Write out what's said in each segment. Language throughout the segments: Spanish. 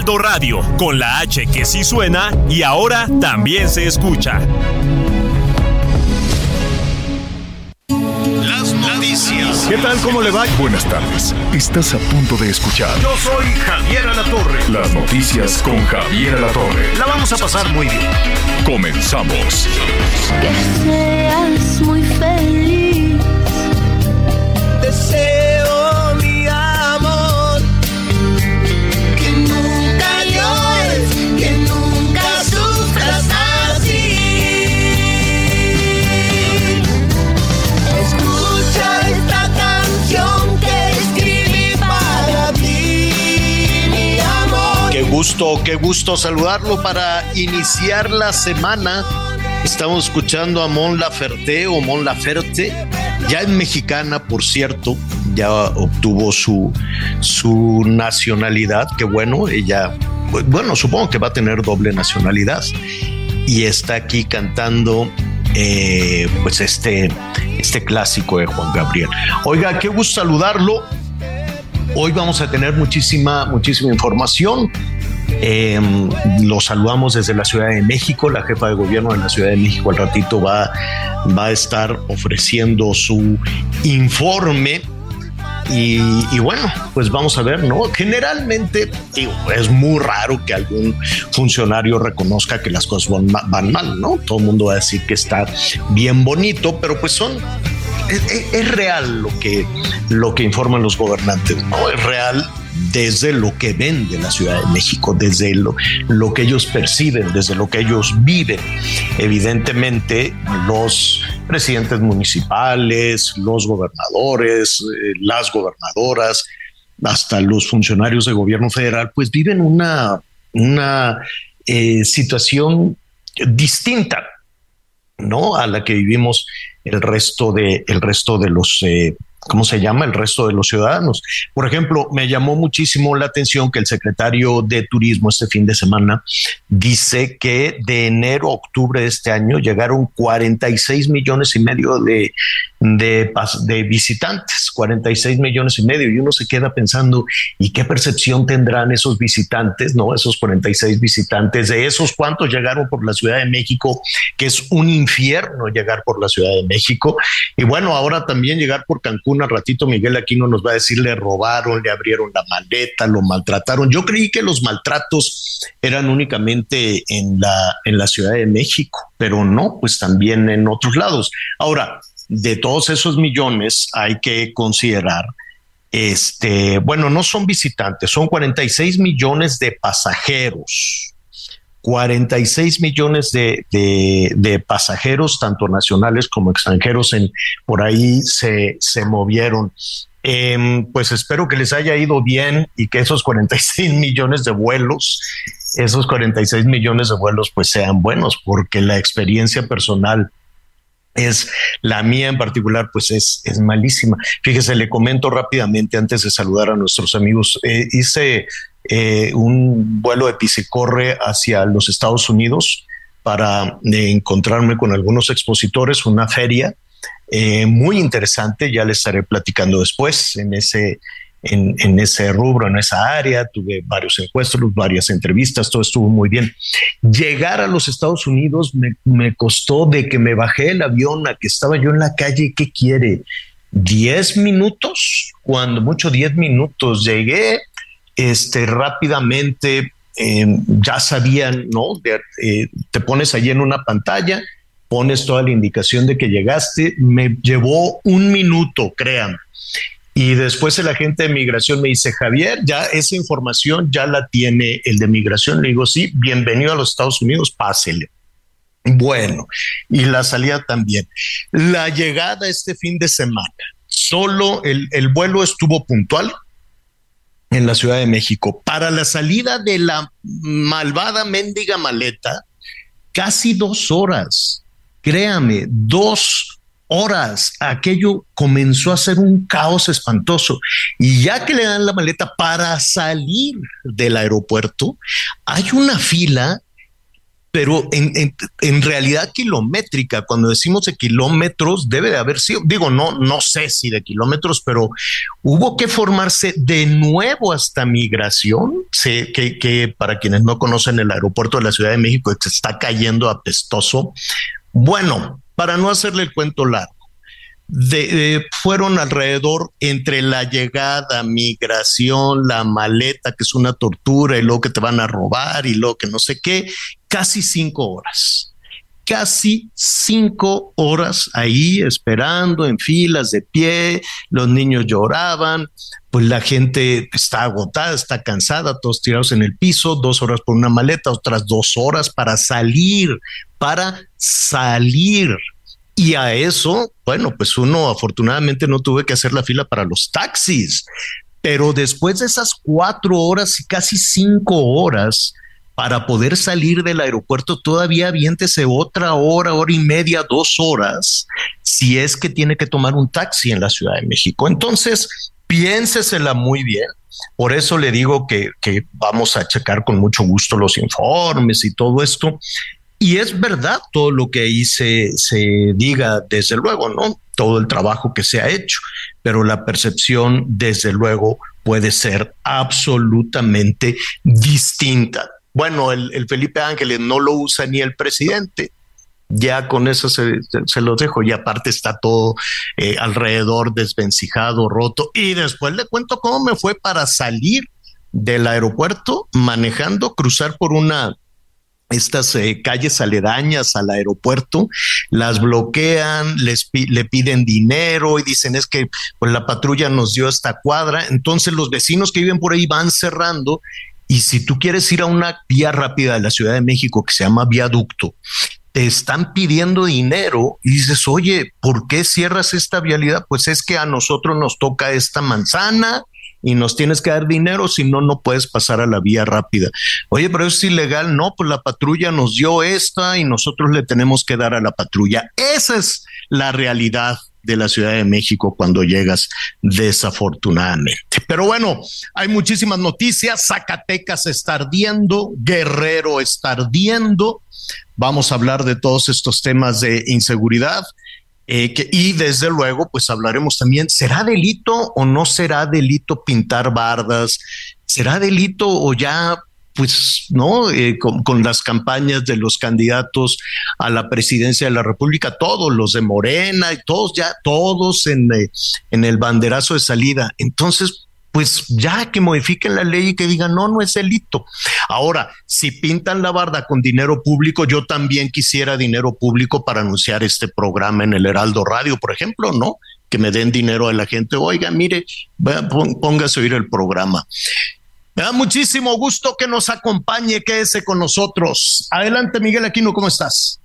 Heraldo Radio, con la H que sí suena y ahora también se escucha. Las noticias. ¿Qué tal? ¿Cómo le va? Buenas tardes. Estás a punto de escuchar Yo soy Javier Alatorre. las noticias con Javier Alatorre. La vamos a pasar muy bien. Comenzamos. que seas muy feliz. Deseo gusto, qué gusto saludarlo para iniciar la semana. Estamos escuchando a Mon Laferte o Mon Laferte, ya es mexicana, por cierto, ya obtuvo su, su nacionalidad, que bueno, ella, bueno, supongo que va a tener doble nacionalidad y está aquí cantando eh, pues este, este clásico de Juan Gabriel. Oiga, qué gusto saludarlo. Hoy vamos a tener muchísima, muchísima información. Eh, lo saludamos desde la Ciudad de México. La jefa de gobierno de la Ciudad de México al ratito va, va a estar ofreciendo su informe. Y, bueno, pues vamos a ver, ¿no? Generalmente es muy raro que algún funcionario reconozca que las cosas van, ma- van mal, ¿no? Todo el mundo va a decir que está bien bonito, pero pues son es real lo que, lo que informan los gobernantes, ¿no? Es real desde lo que ven de la Ciudad de México, desde lo, lo que ellos perciben, desde lo que ellos viven. Evidentemente, los presidentes municipales, los gobernadores, eh, las gobernadoras, hasta los funcionarios de gobierno federal, pues viven una, una eh, situación distinta, ¿no? A la que vivimos el resto de, el resto de los, eh, ¿cómo se llama? El resto de los ciudadanos. Por ejemplo, me llamó muchísimo la atención que el secretario de Turismo este fin de semana dice que de enero a octubre de este año llegaron 46 millones y medio de, de, de visitantes, 46 millones y medio, y uno se queda pensando, ¿y qué percepción tendrán esos visitantes, no? Esos 46 visitantes, de esos cuántos llegaron por la Ciudad de México, que es un infierno llegar por la Ciudad de México, y bueno, ahora también llegar por Cancún, al ratito Miguel Aquino nos va a decir, le robaron, le abrieron la maleta, lo maltrataron. Yo creí que los maltratos eran únicamente en la, en la Ciudad de México, pero no, pues también en otros lados. Ahora, de todos esos millones hay que considerar, este, bueno, no son visitantes, son 46 millones de pasajeros. 46 millones de, de, pasajeros, tanto nacionales como extranjeros, en, por ahí se, se movieron. Em, pues espero que les haya ido bien y que esos 46 millones de vuelos, esos 46 millones de vuelos, pues sean buenos, porque la experiencia personal es la mía en particular, pues es, es malísima. Fíjese, le comento rápidamente antes de saludar a nuestros amigos. Eh, hice eh, un vuelo de pisicorre hacia los Estados Unidos para eh, encontrarme con algunos expositores, una feria eh, muy interesante, ya les estaré platicando después en ese, en, ese rubro, en esa área, tuve varios encuentros, varias entrevistas, todo estuvo muy bien. Llegar a los Estados Unidos me, me costó de que me bajé el avión a que estaba yo en la calle, ¿qué quiere? 10 minutos, cuando mucho 10 minutos llegué, este, rápidamente eh, ya sabían, ¿no? Eh, te pones allí en una pantalla, pones toda la indicación de que llegaste, me llevó un minuto, créanme. Y después el agente de migración me dice, Javier, ya esa información ya la tiene el de migración. Le digo, sí, bienvenido a los Estados Unidos, pásele. Bueno, y la salida también. La llegada este fin de semana, solo el, el vuelo estuvo puntual, en la Ciudad de México. Para la salida de la malvada mendiga maleta, casi dos horas. Créame, dos horas. Aquello comenzó a ser un caos espantoso. Y ya que le dan la maleta para salir del aeropuerto, hay una fila pero en, en, realidad kilométrica, cuando decimos de kilómetros, debe de haber sido, digo, no, no sé si de kilómetros, pero hubo que formarse de nuevo hasta migración, sé que, que para quienes no conocen el aeropuerto de la Ciudad de México, se está cayendo apestoso. Bueno, para no hacerle el cuento largo, fueron alrededor entre la llegada, migración, la maleta, que es una tortura, y luego que te van a robar, y luego que no sé qué, casi cinco horas. Casi cinco horas ahí esperando en filas de pie, los niños lloraban, pues la gente está agotada, está cansada, todos tirados en el piso, dos horas por una maleta, otras dos horas para salir, para salir y a eso, bueno, pues uno afortunadamente no tuve que hacer la fila para los taxis, pero después de esas cuatro horas y casi cinco horas para poder salir del aeropuerto, todavía aviéntese otra hora, hora y media, dos horas, si es que tiene que tomar un taxi en la Ciudad de México. Entonces, piénsesela muy bien. Por eso le digo que, que, vamos a checar con mucho gusto los informes y todo esto. Y es verdad todo lo que ahí se, se diga, desde luego, ¿no? Todo el trabajo que se ha hecho, pero la percepción, desde luego, puede ser absolutamente distinta. Bueno, el, el Felipe Ángeles no lo usa ni el presidente, ya con eso se, se los dejo y aparte está todo eh, alrededor desvencijado, roto. Y después le cuento cómo me fue para salir del aeropuerto manejando, cruzar por una estas eh, calles aledañas al aeropuerto, las bloquean, les le piden dinero y dicen es que pues la patrulla nos dio esta cuadra, entonces los vecinos que viven por ahí van cerrando y si tú quieres ir a una vía rápida de la Ciudad de México que se llama viaducto, te están pidiendo dinero y dices, oye, ¿por qué cierras esta vialidad? Pues es que a nosotros nos toca esta manzana y nos tienes que dar dinero, si no, no puedes pasar a la vía rápida. Oye, pero es ilegal, no, pues la patrulla nos dio esta y nosotros le tenemos que dar a la patrulla. Esa es la realidad de la Ciudad de México cuando llegas desafortunadamente. Pero bueno, hay muchísimas noticias. Zacatecas está ardiendo, Guerrero está ardiendo. Vamos a hablar de todos estos temas de inseguridad. Eh, y desde luego, pues hablaremos también, ¿será delito o no será delito pintar bardas? ¿Será delito o ya pues no, eh, con, las campañas de los candidatos a la presidencia de la República, todos los de Morena y todos ya, todos en, eh, en el banderazo de salida. Entonces, pues ya que modifiquen la ley y que digan, no, no es delito. Ahora, si pintan la barda con dinero público, yo también quisiera dinero público para anunciar este programa en el Heraldo Radio, por ejemplo, ¿no? Que me den dinero a la gente. Oiga, mire, póngase a oír el programa. Me da muchísimo gusto que nos acompañe, quédese con nosotros. Adelante, Miguel Aquino, ¿cómo estás?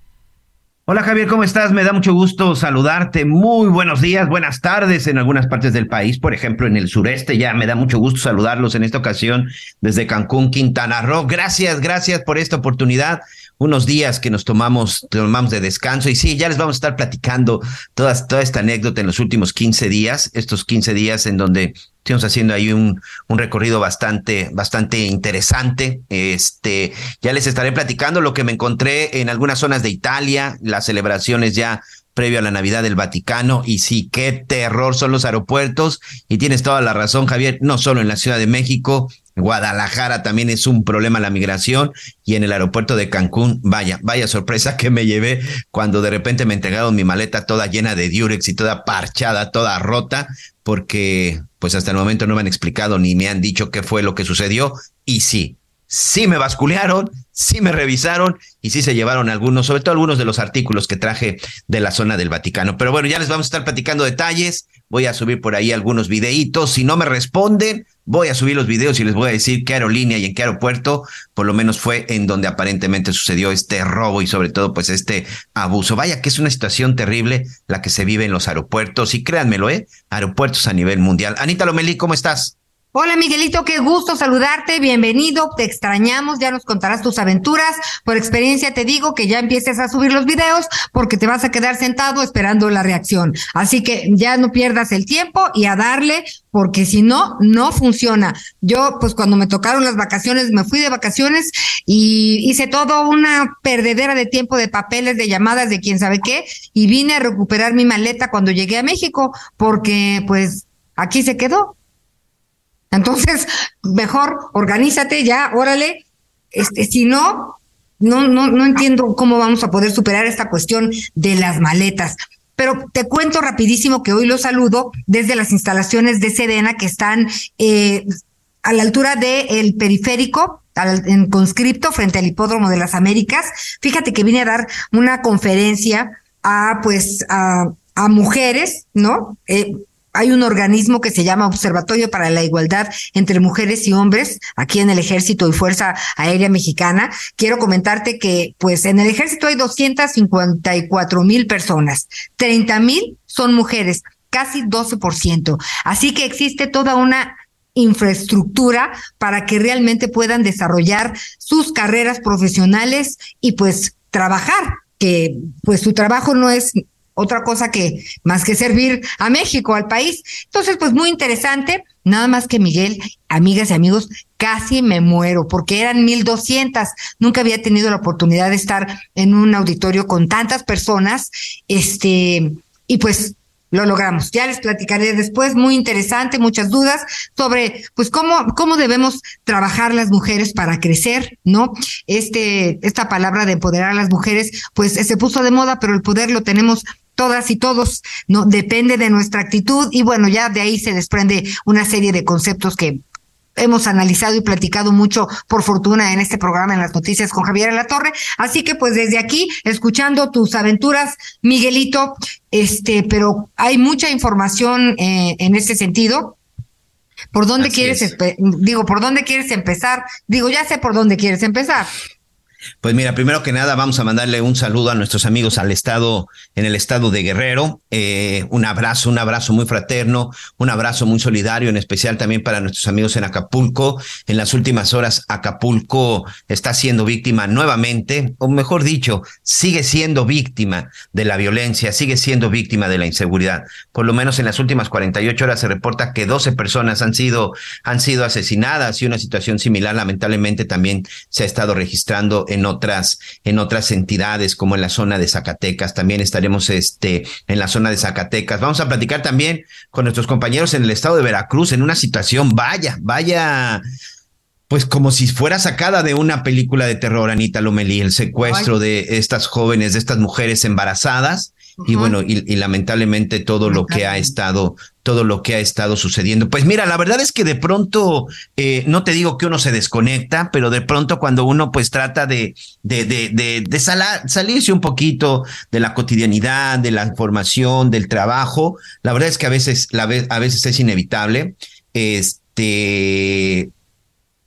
Hola Javier, ¿cómo estás? Me da mucho gusto saludarte. Muy buenos días, buenas tardes en algunas partes del país, por ejemplo en el sureste. Ya me da mucho gusto saludarlos en esta ocasión desde Cancún, Quintana Roo. Gracias, gracias por esta oportunidad. Unos días que nos tomamos, tomamos de descanso y sí, ya les vamos a estar platicando toda, toda esta anécdota en los últimos 15 días, estos 15 días en donde Estamos haciendo ahí un, un recorrido bastante, bastante interesante. Este, ya les estaré platicando lo que me encontré en algunas zonas de Italia, las celebraciones ya previo a la Navidad del Vaticano. Y sí, qué terror son los aeropuertos. Y tienes toda la razón, Javier, no solo en la Ciudad de México, Guadalajara también es un problema la migración y en el aeropuerto de Cancún, vaya, vaya sorpresa que me llevé cuando de repente me entregaron mi maleta toda llena de diurex y toda parchada, toda rota, porque pues hasta el momento no me han explicado ni me han dicho qué fue lo que sucedió y sí, sí me basculearon, sí me revisaron y sí se llevaron algunos, sobre todo algunos de los artículos que traje de la zona del Vaticano. Pero bueno, ya les vamos a estar platicando detalles. Voy a subir por ahí algunos videitos. Si no me responden, voy a subir los videos y les voy a decir qué aerolínea y en qué aeropuerto, por lo menos fue en donde aparentemente sucedió este robo y sobre todo pues este abuso. Vaya que es una situación terrible la que se vive en los aeropuertos y créanmelo, ¿eh? Aeropuertos a nivel mundial. Anita Lomelí, ¿cómo estás? Hola Miguelito, qué gusto saludarte, bienvenido, te extrañamos, ya nos contarás tus aventuras. Por experiencia te digo que ya empieces a subir los videos porque te vas a quedar sentado esperando la reacción. Así que ya no pierdas el tiempo y a darle porque si no, no funciona. Yo, pues cuando me tocaron las vacaciones, me fui de vacaciones y hice todo una perdedera de tiempo de papeles, de llamadas, de quién sabe qué, y vine a recuperar mi maleta cuando llegué a México porque pues aquí se quedó. Entonces, mejor organízate ya, órale. Este, si no, no, no, no entiendo cómo vamos a poder superar esta cuestión de las maletas. Pero te cuento rapidísimo que hoy lo saludo desde las instalaciones de Sedena que están eh, a la altura del periférico, en conscripto, frente al hipódromo de las Américas. Fíjate que vine a dar una conferencia a, pues, a, a mujeres, ¿no? Eh, hay un organismo que se llama Observatorio para la Igualdad entre Mujeres y Hombres aquí en el Ejército y Fuerza Aérea Mexicana. Quiero comentarte que pues en el Ejército hay 254 mil personas, 30 mil son mujeres, casi 12%. Así que existe toda una infraestructura para que realmente puedan desarrollar sus carreras profesionales y pues trabajar, que pues su trabajo no es otra cosa que más que servir a México, al país. Entonces, pues muy interesante. Nada más que Miguel, amigas y amigos, casi me muero porque eran mil doscientas. Nunca había tenido la oportunidad de estar en un auditorio con tantas personas. Este, y pues lo logramos. Ya les platicaré después, muy interesante, muchas dudas sobre pues cómo cómo debemos trabajar las mujeres para crecer, ¿no? Este esta palabra de empoderar a las mujeres pues se puso de moda, pero el poder lo tenemos todas y todos, no depende de nuestra actitud y bueno, ya de ahí se desprende una serie de conceptos que hemos analizado y platicado mucho, por fortuna, en este programa en las noticias con Javier La Torre. Así que, pues, desde aquí, escuchando tus aventuras, Miguelito, este, pero hay mucha información eh, en este sentido. ¿Por dónde Así quieres, digo, por dónde quieres empezar? Digo, ya sé por dónde quieres empezar. Pues mira, primero que nada vamos a mandarle un saludo a nuestros amigos al estado, en el estado de Guerrero. Eh, un abrazo, un abrazo muy fraterno, un abrazo muy solidario, en especial también para nuestros amigos en Acapulco. En las últimas horas, Acapulco está siendo víctima nuevamente, o mejor dicho, sigue siendo víctima de la violencia, sigue siendo víctima de la inseguridad. Por lo menos en las últimas 48 horas se reporta que 12 personas han sido, han sido asesinadas y una situación similar lamentablemente también se ha estado registrando en otras, en otras entidades como en la zona de Zacatecas. También estaremos este, en la zona de Zacatecas. Vamos a platicar también con nuestros compañeros en el estado de Veracruz en una situación, vaya, vaya, pues como si fuera sacada de una película de terror, Anita Lomelí, el secuestro de estas jóvenes, de estas mujeres embarazadas. Y bueno, y, y lamentablemente todo lo que ha estado, todo lo que ha estado sucediendo. Pues mira, la verdad es que de pronto, eh, no te digo que uno se desconecta, pero de pronto cuando uno pues trata de, de, de, de, salirse un poquito de la cotidianidad, de la información, del trabajo, la verdad es que a veces, la ve- a veces es inevitable. Este,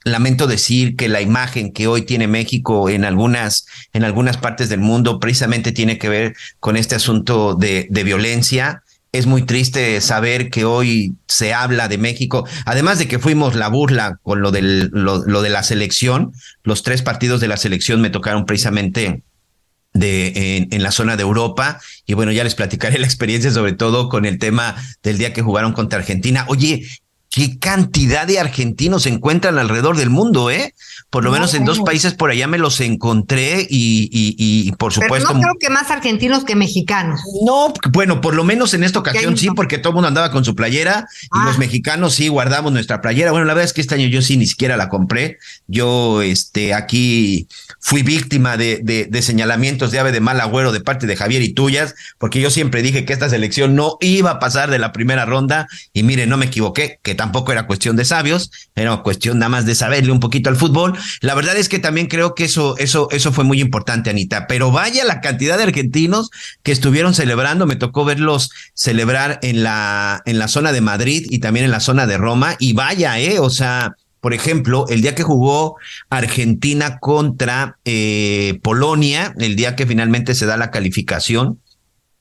lamento decir que la imagen que hoy tiene México en algunas, en algunas partes del mundo precisamente tiene que ver con este asunto de, violencia. Es muy triste saber que hoy se habla de México, además de que fuimos la burla con lo, del, lo, lo de la selección, los tres partidos de la selección me tocaron precisamente de en, en, la zona de Europa y bueno ya les platicaré la experiencia sobre todo con el tema del día que jugaron contra Argentina. Oye, qué cantidad de argentinos se encuentran alrededor del mundo, ¿eh? Por lo No, menos en dos países por allá me los encontré y, y, y por Pero supuesto. no creo que más argentinos que mexicanos. No, bueno, por lo menos en esta ocasión sí, porque todo el mundo andaba con su playera y Ah. los mexicanos sí guardamos nuestra playera. Bueno, la verdad es que este año yo sí ni siquiera la compré. Yo, este, aquí fui víctima de, de, de señalamientos de ave de mal agüero de parte de Javier y tuyas, porque yo siempre dije que esta selección no iba a pasar de la primera ronda y mire, no me equivoqué, que tampoco era cuestión de sabios, era cuestión nada más de saberle un poquito al fútbol. La verdad es que también creo que eso, eso, eso fue muy importante, Anita. Pero vaya la cantidad de argentinos que estuvieron celebrando. Me tocó verlos celebrar en la, en la zona de Madrid y también en la zona de Roma. Y vaya, eh, o sea, por ejemplo, el día que jugó Argentina contra eh, Polonia, el día que finalmente se da la calificación,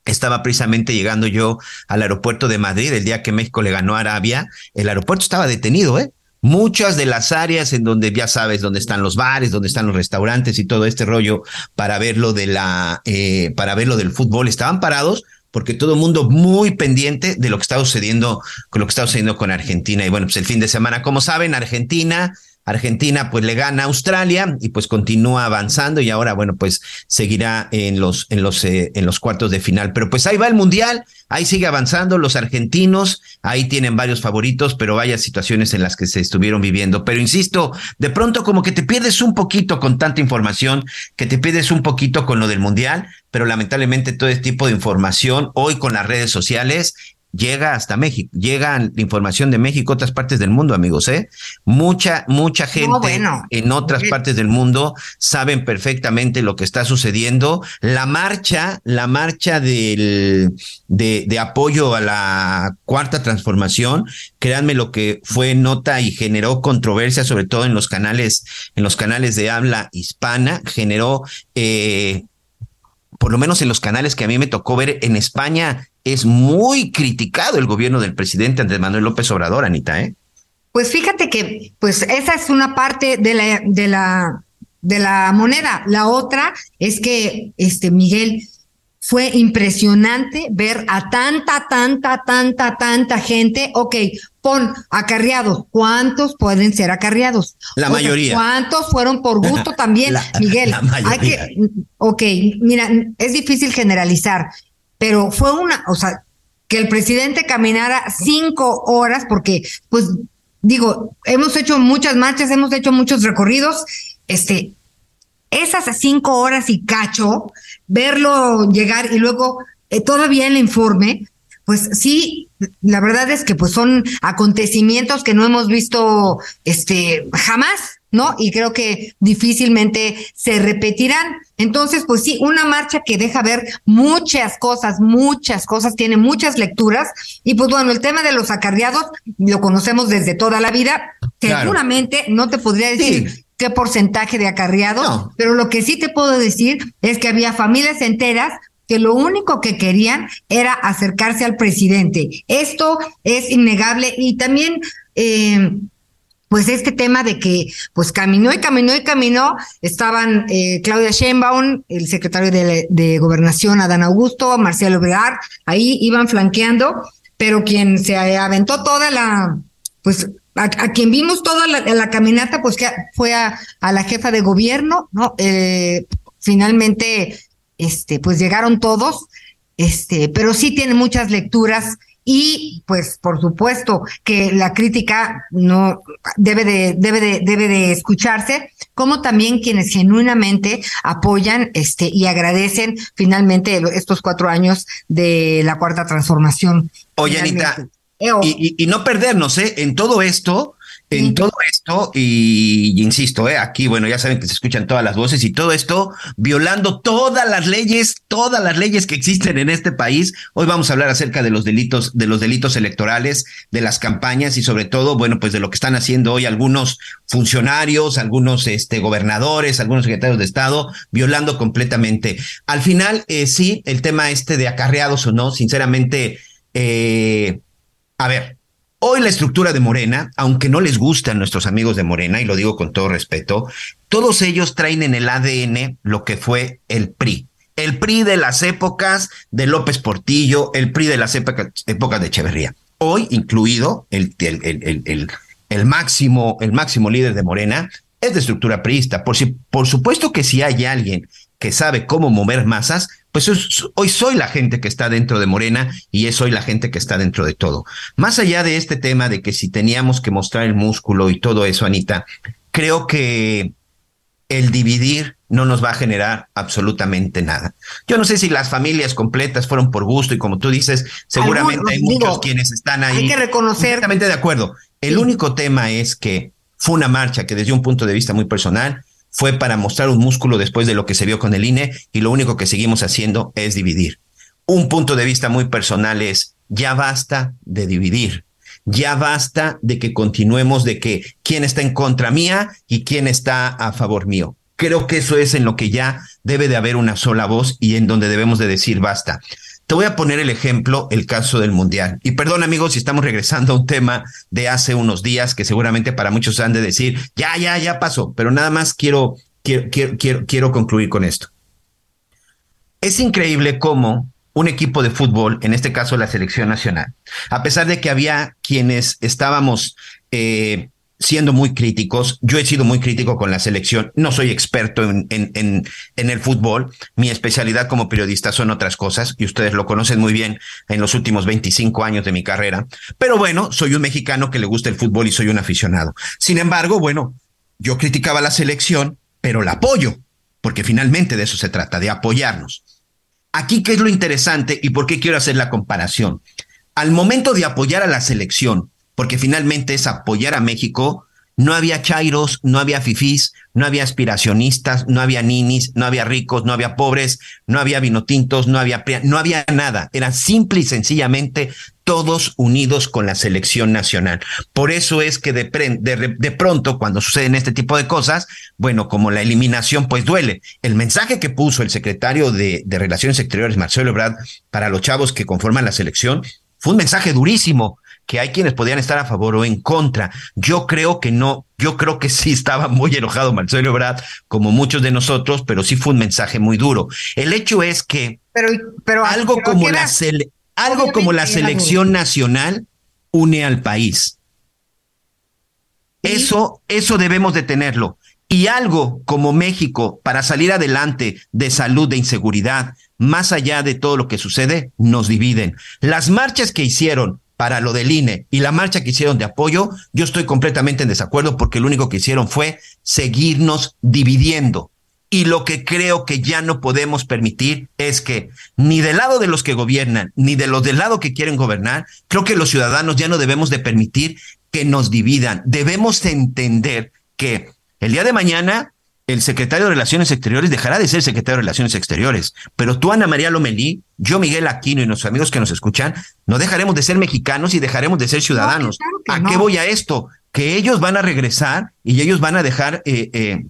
estaba precisamente llegando yo al aeropuerto de Madrid el día que México le ganó a Arabia. El aeropuerto estaba detenido, ¿eh? muchas de las áreas en donde ya sabes dónde están los bares, dónde están los restaurantes y todo este rollo para ver lo de la, eh, para ver lo del fútbol, estaban parados porque todo el mundo muy pendiente de lo que está sucediendo con lo que está sucediendo con Argentina. Y bueno, pues el fin de semana, como saben, Argentina Argentina pues le gana a Australia y pues continúa avanzando y ahora bueno pues seguirá en los en los eh, en los cuartos de final, pero pues ahí va el mundial, ahí sigue avanzando los argentinos, ahí tienen varios favoritos, pero vaya situaciones en las que se estuvieron viviendo, pero insisto, de pronto como que te pierdes un poquito con tanta información, que te pierdes un poquito con lo del mundial, pero lamentablemente todo este tipo de información hoy con las redes sociales llega hasta México, llega la información de México a otras partes del mundo, amigos, ¿eh? Mucha, mucha gente en otras partes del mundo saben perfectamente lo que está sucediendo. La marcha, la marcha del, de, de apoyo a la cuarta transformación, créanme lo que fue nota y generó controversia, sobre todo en los canales, en los canales de habla hispana, generó eh, por lo menos en los canales que a mí me tocó ver en España, es muy criticado el gobierno del presidente Andrés Manuel López Obrador, Anita, ¿eh? Pues fíjate que, pues esa es una parte de la, de la, de la moneda. La otra es que, este, Miguel, fue impresionante ver a tanta, tanta, tanta, tanta gente. Ok, pon acarreados. ¿Cuántos pueden ser acarreados? La mayoría. ¿Cuántos fueron por gusto también, Miguel? hay que, ok, mira, es difícil generalizar, pero fue una, o sea, que el presidente caminara cinco horas, porque, pues, digo, hemos hecho muchas marchas, hemos hecho muchos recorridos, este, esas cinco horas y cacho, verlo llegar y luego eh, todavía el informe, pues sí, la verdad es que pues son acontecimientos que no hemos visto este jamás, ¿no? Y creo que difícilmente se repetirán. Entonces, pues sí, una marcha que deja ver muchas cosas, muchas cosas, tiene muchas lecturas. Y pues bueno, el tema de los acarreados lo conocemos desde toda la vida. Seguramente no te podría decir qué porcentaje de acarreados, pero lo que sí te puedo decir es que había familias enteras que lo único que querían era acercarse al presidente. Esto es innegable y también... Eh, pues este tema de que pues caminó y caminó y caminó, estaban eh, Claudia Sheinbaum, el secretario de, Gobernación Adán Augusto, Marcelo Obregard, ahí iban flanqueando, pero quien se aventó toda la, pues a, quien vimos toda la, caminata, pues que fue a, a, la jefa de gobierno, ¿no? Eh, finalmente este, pues llegaron todos, este, pero sí tiene muchas lecturas y pues por supuesto que la crítica no debe de debe de debe de escucharse como también quienes genuinamente apoyan este y agradecen finalmente estos cuatro años de la cuarta transformación. Oye Anita y, y, no perdernos ¿eh? en todo esto en todo esto, y, insisto, eh, aquí, bueno, ya saben que se escuchan todas las voces y todo esto violando todas las leyes, todas las leyes que existen en este país. Hoy vamos a hablar acerca de los delitos, de los delitos electorales, de las campañas y sobre todo, bueno, pues de lo que están haciendo hoy algunos funcionarios, algunos este, gobernadores, algunos secretarios de Estado, violando completamente. Al final, eh, sí, el tema este de acarreados o no, sinceramente, eh, a ver, Hoy la estructura de Morena, aunque no les gusta a nuestros amigos de Morena, y lo digo con todo respeto, todos ellos traen en el ADN lo que fue el PRI. El PRI de las épocas de López Portillo, el PRI de las épocas, de Echeverría. Hoy, incluido el, el, el, el, máximo, el máximo líder de Morena, es de estructura priista. Por, si, por supuesto que si hay alguien que sabe cómo mover masas, pues hoy soy la gente que está dentro de Morena y es hoy la gente que está dentro de todo. Más allá de este tema de que si teníamos que mostrar el músculo y todo eso, Anita, creo que el dividir no nos va a generar absolutamente nada. Yo no sé si las familias completas fueron por gusto y como tú dices, seguramente hay muchos quienes están ahí. Hay que reconocer. Completamente de acuerdo. El único tema es que fue una marcha que desde un punto de vista muy personal fue para mostrar un músculo después de lo que se vio con el INE y lo único que seguimos haciendo es dividir. Un punto de vista muy personal es, ya basta de dividir, ya basta de que continuemos de que quién está en contra mía y quién está a favor mío. Creo que eso es en lo que ya debe de haber una sola voz y en donde debemos de decir basta. Te voy a poner el ejemplo, el caso del Mundial. Y perdón amigos si estamos regresando a un tema de hace unos días que seguramente para muchos han de decir, ya, ya, ya pasó, pero nada más quiero, quiero, quiero, quiero, quiero concluir con esto. Es increíble cómo un equipo de fútbol, en este caso la selección nacional, a pesar de que había quienes estábamos eh, siendo muy críticos. Yo he sido muy crítico con la selección. No soy experto en, en, en, el fútbol. Mi especialidad como periodista son otras cosas y ustedes lo conocen muy bien en los últimos 25 años de mi carrera. Pero bueno, soy un mexicano que le gusta el fútbol y soy un aficionado. Sin embargo, bueno, yo criticaba la selección, pero la apoyo, porque finalmente de eso se trata, de apoyarnos. Aquí, ¿qué es lo interesante y por qué quiero hacer la comparación? Al momento de apoyar a la selección, porque finalmente es apoyar a México. No había chairos, no había fifís, no había aspiracionistas, no había ninis, no había ricos, no había pobres, no había vinotintos, no había no había nada. Era simple y sencillamente todos unidos con la selección nacional. Por eso es que de, de, pronto, cuando suceden este tipo de cosas, bueno, como la eliminación, pues duele. El mensaje que puso el secretario de, de Relaciones Exteriores, Marcelo Ebrard, para los chavos que conforman la selección, fue un mensaje durísimo que hay quienes podían estar a favor o en contra. Yo creo que no, yo creo que sí estaba muy enojado Marcelo Ebrard, como muchos de nosotros, pero sí fue un mensaje muy duro. El hecho es que pero, pero, algo pero como la sele, algo como la selección nacional une al país. ¿Sí? Eso, eso debemos de tenerlo. Y algo como México, para salir adelante de salud, de inseguridad, más allá de todo lo que sucede, nos dividen. Las marchas que hicieron para lo del INE y la marcha que hicieron de apoyo, yo estoy completamente en desacuerdo porque lo único que hicieron fue seguirnos dividiendo. Y lo que creo que ya no podemos permitir es que ni del lado de los que gobiernan, ni de los del lado que quieren gobernar, creo que los ciudadanos ya no debemos de permitir que nos dividan. Debemos entender que el día de mañana el secretario de Relaciones Exteriores dejará de ser secretario de Relaciones Exteriores. Pero tú, Ana María Lomelí, yo, Miguel Aquino y nuestros amigos que nos escuchan, no dejaremos de ser mexicanos y dejaremos de ser ciudadanos. No, claro ¿A no. qué voy a esto? Que ellos van a regresar y ellos van a dejar eh, eh,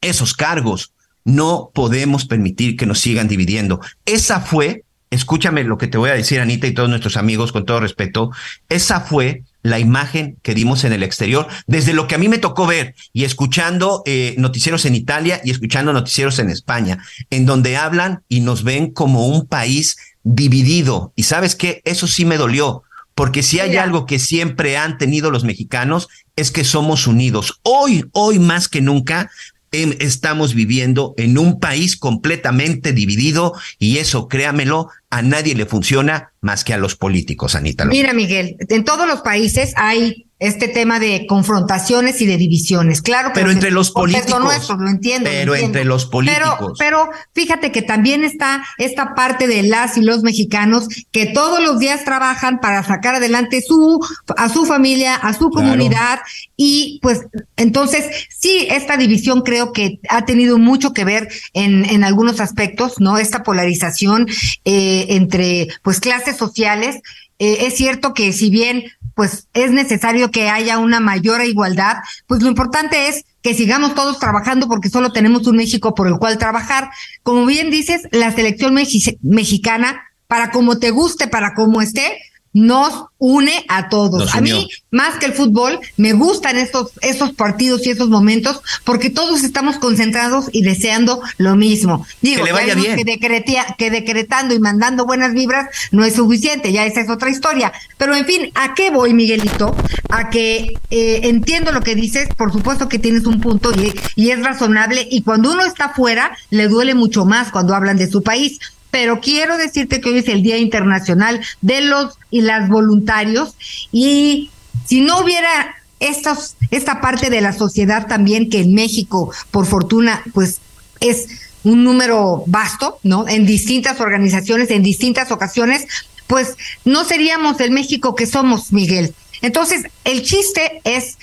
esos cargos. No podemos permitir que nos sigan dividiendo. Esa fue, escúchame lo que te voy a decir, Anita y todos nuestros amigos, con todo respeto, esa fue la imagen que dimos en el exterior, desde lo que a mí me tocó ver y escuchando eh, noticieros en Italia y escuchando noticieros en España, en donde hablan y nos ven como un país dividido. Y sabes qué, eso sí me dolió, porque si hay algo que siempre han tenido los mexicanos es que somos unidos. Hoy, hoy más que nunca, estamos viviendo en un país completamente dividido y eso, créamelo, a nadie le funciona más que a los políticos, Anita. Mira, Miguel, en todos los países hay este tema de confrontaciones y de divisiones. Claro que pero entre los políticos. Nuestro, lo entiendo. Pero lo entiendo. entre los políticos. Pero, pero fíjate que también está esta parte de las y los mexicanos que todos los días trabajan para sacar adelante su, a su familia, a su comunidad. Claro. Y pues entonces, sí, esta división creo que ha tenido mucho que ver en, en algunos aspectos, ¿no? Esta polarización eh, entre pues clases sociales. Eh, es cierto que si bien pues es necesario que haya una mayor igualdad, pues lo importante es que sigamos todos trabajando porque solo tenemos un México por el cual trabajar. Como bien dices, la selección mexi mexicana, para como te guste, para como esté, nos une a todos. A mí, más que el fútbol, me gustan estos, estos partidos y estos momentos porque todos estamos concentrados y deseando lo mismo. Digo, que le vaya bien. Que, decretia, que decretando y mandando buenas vibras no es suficiente, ya esa es otra historia. Pero en fin, ¿a qué voy, Miguelito? A que eh, entiendo lo que dices, por supuesto que tienes un punto y, y es razonable y cuando uno está fuera le duele mucho más cuando hablan de su país pero quiero decirte que hoy es el Día Internacional de los y las voluntarios y si no hubiera estos, esta parte de la sociedad también que en México, por fortuna, pues es un número vasto, ¿no? En distintas organizaciones, en distintas ocasiones, pues no seríamos el México que somos, Miguel. Entonces, el chiste es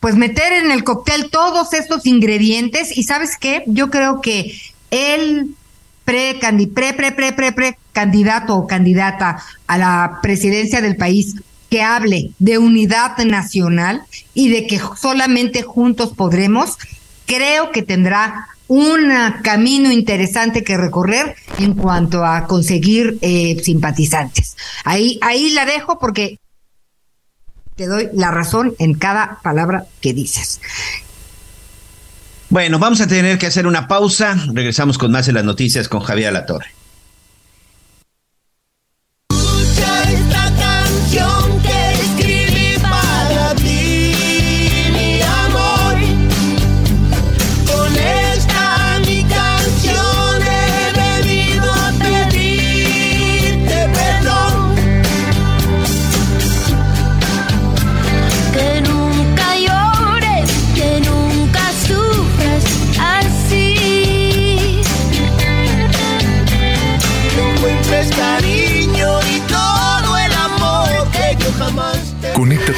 pues meter en el cóctel todos estos ingredientes y sabes qué, yo creo que el pre, pre, pre, pre, pre, pre candidato o candidata a la presidencia del país que hable de unidad nacional y de que solamente juntos podremos, creo que tendrá un camino interesante que recorrer en cuanto a conseguir eh, simpatizantes. Ahí, ahí la dejo porque te doy la razón en cada palabra que dices. Bueno, vamos a tener que hacer una pausa. Regresamos con más en las noticias con Javier Alatorre.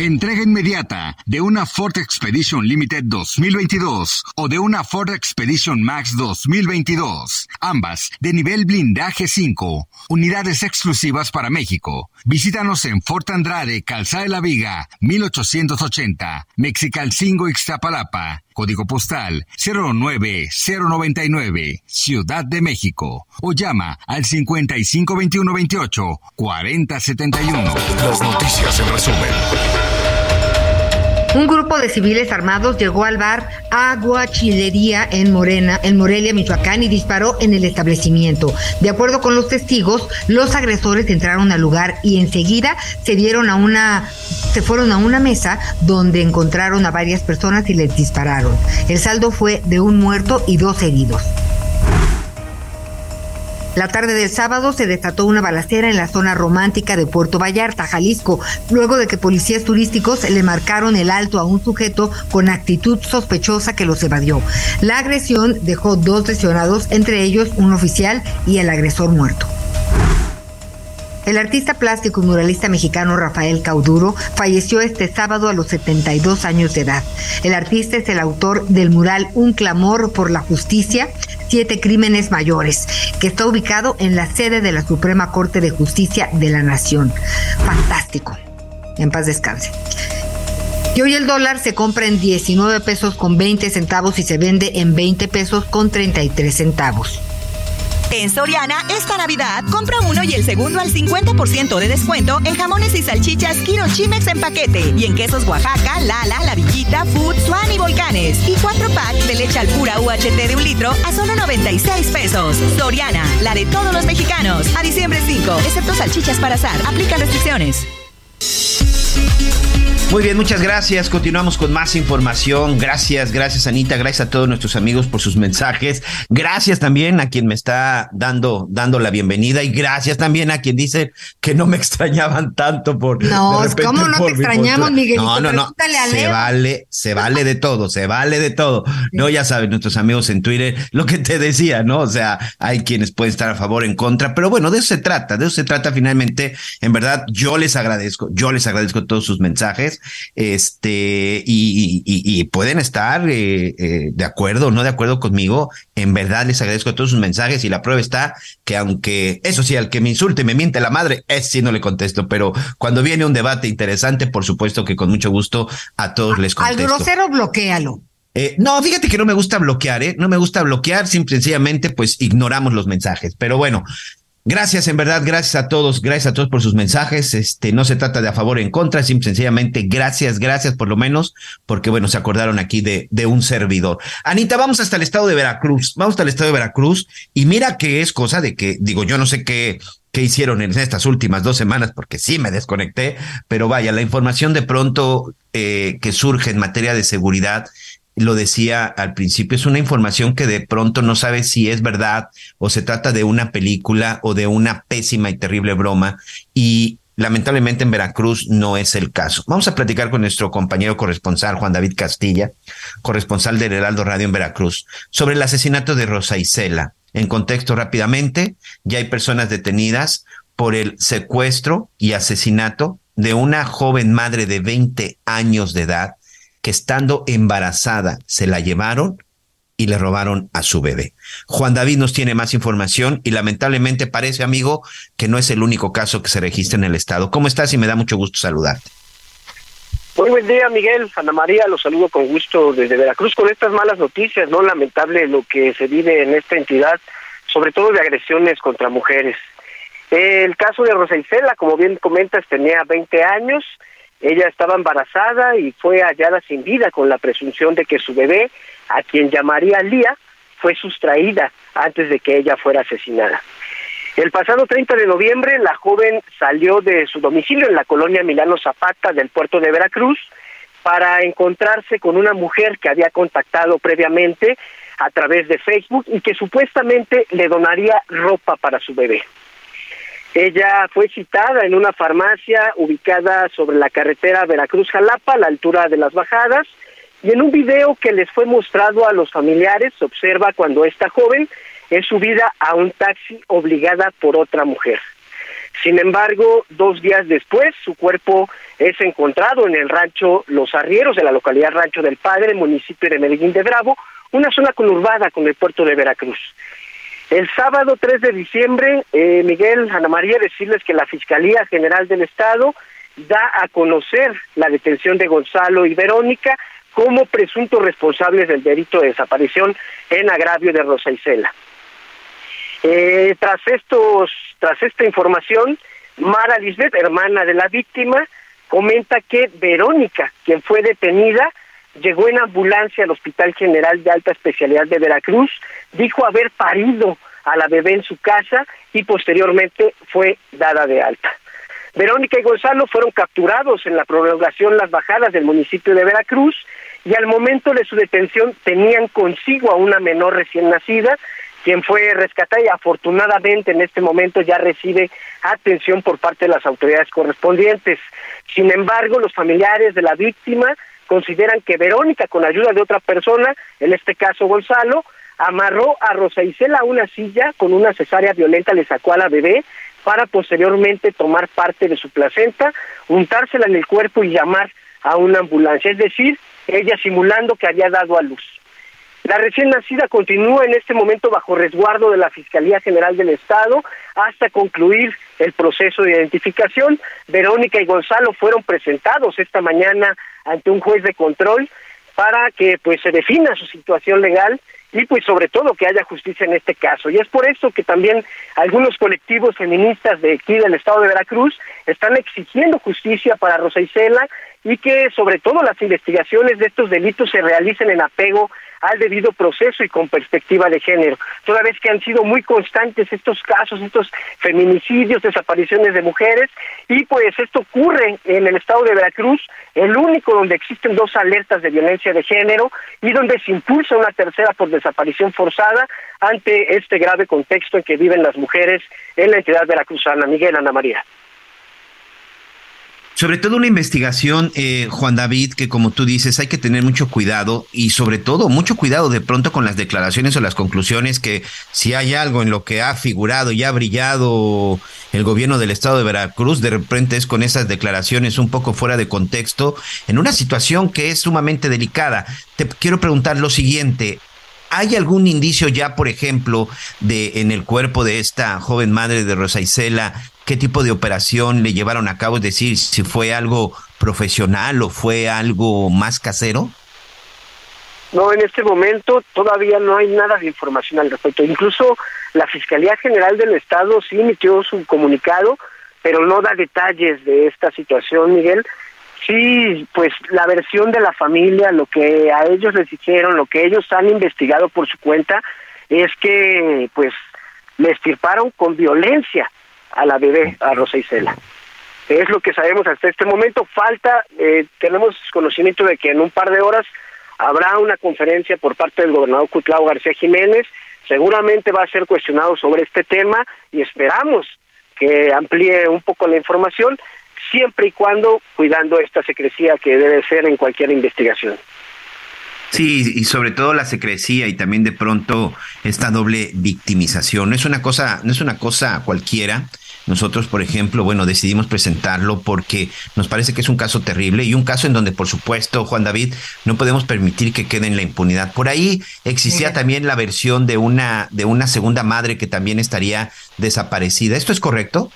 Entrega inmediata de una Ford Expedition Limited 2022 o de una Ford Expedition Max 2022. Ambas de nivel blindaje 5. Unidades exclusivas para México. Visítanos en Fort Andrade, Calzada de la Viga, 1880. Mexicalcingo, Ixtapalapa. Código postal 09099, Ciudad de México. O llama al 552128 4071. Las noticias en resumen. Un grupo de civiles armados llegó al bar Aguachilería en Morena, en Morelia, Michoacán, y disparó en el establecimiento. De acuerdo con los testigos, los agresores entraron al lugar y enseguida se dieron a una, se fueron a una mesa donde encontraron a varias personas y les dispararon. El saldo fue de un muerto y dos heridos. La tarde del sábado se desató una balacera en la zona romántica de Puerto Vallarta, Jalisco, luego de que policías turísticos le marcaron el alto a un sujeto con actitud sospechosa que los evadió. La agresión dejó dos lesionados, entre ellos un oficial y el agresor muerto. El artista plástico y muralista mexicano Rafael Cauduro falleció este sábado a los 72 años de edad. El artista es el autor del mural Un clamor por la justicia, siete crímenes mayores, que está ubicado en la sede de la Suprema Corte de Justicia de la Nación. Fantástico. En paz descanse. Y hoy el dólar se compra en 19 pesos con 20 centavos y se vende en 20 pesos con 33 centavos. En Soriana, esta Navidad, compra uno y el segundo al 50% de descuento en jamones y salchichas Kiro Chimex en paquete. Y en quesos Oaxaca, Lala, La Villita, Food, Swan y Volcanes. Y cuatro packs de leche al pura UHT de un litro a solo 96 pesos. Soriana, la de todos los mexicanos. A diciembre 5, excepto salchichas para azar. Aplican restricciones. Muy bien, muchas gracias. Continuamos con más información. Gracias, gracias Anita, gracias a todos nuestros amigos por sus mensajes. Gracias también a quien me está dando, dando la bienvenida y gracias también a quien dice que no me extrañaban tanto por. No, de repente ¿cómo no te extrañamos. Miguelito? No, no, no. A Se vale, se vale de todo, se vale de todo. No, ya saben, nuestros amigos en Twitter, lo que te decía, ¿no? O sea, hay quienes pueden estar a favor, en contra, pero bueno, de eso se trata, de eso se trata finalmente. En verdad, yo les agradezco, yo les agradezco todos sus mensajes, este, y, y- y pueden estar eh, eh, de acuerdo o no de acuerdo conmigo. En verdad les agradezco todos sus mensajes y la prueba está que aunque, eso sí, al que me insulte, me miente la madre, es sí no le contesto, pero cuando viene un debate interesante, por supuesto que con mucho gusto a todos les Al contesto. grosero, bloquéalo. Eh, no, fíjate que no me gusta bloquear, ¿eh? No me gusta bloquear, simple y sencillamente, pues ignoramos los mensajes. Pero bueno, gracias, en verdad, gracias a todos, gracias a todos por sus mensajes. Este, no se trata de a favor o en contra, simple sencillamente, gracias, gracias por lo menos, porque bueno, se acordaron aquí de, de un servidor. Anita, vamos hasta el estado de Veracruz, vamos hasta el estado de Veracruz, y mira que es cosa de que, digo, yo no sé qué, qué hicieron en estas últimas dos semanas, porque sí me desconecté, pero vaya, la información de pronto eh, que surge en materia de seguridad lo decía al principio, es una información que de pronto no sabes si es verdad o se trata de una película o de una pésima y terrible broma y lamentablemente en Veracruz no es el caso. Vamos a platicar con nuestro compañero corresponsal Juan David Castilla, corresponsal del Heraldo Radio en Veracruz, sobre el asesinato de Rosa Isela. En contexto rápidamente, ya hay personas detenidas por el secuestro y asesinato de una joven madre de 20 años de edad que estando embarazada se la llevaron y le robaron a su bebé. Juan David nos tiene más información y lamentablemente parece, amigo, que no es el único caso que se registra en el estado. ¿Cómo estás? Y me da mucho gusto saludarte. Muy buen día, Miguel. Ana María, los saludo con gusto desde Veracruz con estas malas noticias, ¿no? Lamentable lo que se vive en esta entidad, sobre todo de agresiones contra mujeres. El caso de Rosa Isela, como bien comentas, tenía 20 años, ella estaba embarazada y fue hallada sin vida con la presunción de que su bebé, a quien llamaría Lía, fue sustraída antes de que ella fuera asesinada. El pasado 30 de noviembre, la joven salió de su domicilio en la colonia Milano Zapata del puerto de Veracruz para encontrarse con una mujer que había contactado previamente a través de Facebook y que supuestamente le donaría ropa para su bebé. Ella fue citada en una farmacia ubicada sobre la carretera Veracruz-Jalapa, a la altura de las bajadas, y en un video que les fue mostrado a los familiares se observa cuando esta joven es subida a un taxi obligada por otra mujer. Sin embargo, dos días después, su cuerpo es encontrado en el rancho Los Arrieros de la localidad Rancho del Padre, municipio de Medellín de Bravo, una zona conurbada con el puerto de Veracruz. El sábado 3 de diciembre, eh, Miguel, Ana María, decirles que la Fiscalía General del Estado da a conocer la detención de Gonzalo y Verónica como presuntos responsables del delito de desaparición en agravio de Rosa Isela. Eh, tras estos, tras esta información, Mara Lisbeth, hermana de la víctima, comenta que Verónica, quien fue detenida, llegó en ambulancia al Hospital General de Alta Especialidad de Veracruz, dijo haber parido a la bebé en su casa y posteriormente fue dada de alta. Verónica y Gonzalo fueron capturados en la prolongación Las Bajadas del municipio de Veracruz y al momento de su detención tenían consigo a una menor recién nacida, quien fue rescatada y afortunadamente en este momento ya recibe atención por parte de las autoridades correspondientes. Sin embargo, los familiares de la víctima consideran que Verónica, con ayuda de otra persona, en este caso Gonzalo, amarró a Rosa Isela a una silla con una cesárea violenta, le sacó a la bebé para posteriormente tomar parte de su placenta, untársela en el cuerpo y llamar a una ambulancia, es decir, ella simulando que había dado a luz. La recién nacida continúa en este momento bajo resguardo de la Fiscalía General del Estado hasta concluir el proceso de identificación. Verónica y Gonzalo fueron presentados esta mañana ante un juez de control para que pues se defina su situación legal y pues sobre todo que haya justicia en este caso. Y es por eso que también algunos colectivos feministas de aquí del estado de Veracruz están exigiendo justicia para Rosa Isela y que sobre todo las investigaciones de estos delitos se realicen en apego al debido proceso y con perspectiva de género, toda vez que han sido muy constantes estos casos, estos feminicidios, desapariciones de mujeres, y pues esto ocurre en el estado de Veracruz, el único donde existen dos alertas de violencia de género y donde se impulsa una tercera por desaparición forzada ante este grave contexto en que viven las mujeres en la entidad veracruzana. Miguel Ana María. Sobre todo una investigación, eh, Juan David, que como tú dices, hay que tener mucho cuidado y sobre todo mucho cuidado de pronto con las declaraciones o las conclusiones que si hay algo en lo que ha figurado y ha brillado el gobierno del estado de Veracruz, de repente es con esas declaraciones un poco fuera de contexto, en una situación que es sumamente delicada. Te quiero preguntar lo siguiente, ¿Hay algún indicio ya, por ejemplo, de en el cuerpo de esta joven madre de Rosa Isela qué tipo de operación le llevaron a cabo, es decir, si fue algo profesional o fue algo más casero? No, en este momento todavía no hay nada de información al respecto. Incluso la Fiscalía General del Estado sí emitió su comunicado, pero no da detalles de esta situación, Miguel. Sí, pues la versión de la familia, lo que a ellos les dijeron, lo que ellos han investigado por su cuenta, es que pues le estirparon con violencia a la bebé, a Rosa Isela. Es lo que sabemos hasta este momento. Falta, eh, tenemos conocimiento de que en un par de horas habrá una conferencia por parte del gobernador Cutlao García Jiménez. Seguramente va a ser cuestionado sobre este tema y esperamos que amplíe un poco la información, siempre y cuando cuidando esta secrecía que debe ser en cualquier investigación. Sí, y sobre todo la secrecía y también de pronto esta doble victimización. No es una cosa, no es una cosa cualquiera. Nosotros, por ejemplo, bueno, decidimos presentarlo porque nos parece que es un caso terrible y un caso en donde, por supuesto, Juan David, no podemos permitir que quede en la impunidad. Por ahí existía también la versión de una, de una segunda madre que también estaría desaparecida. ¿Esto es correcto?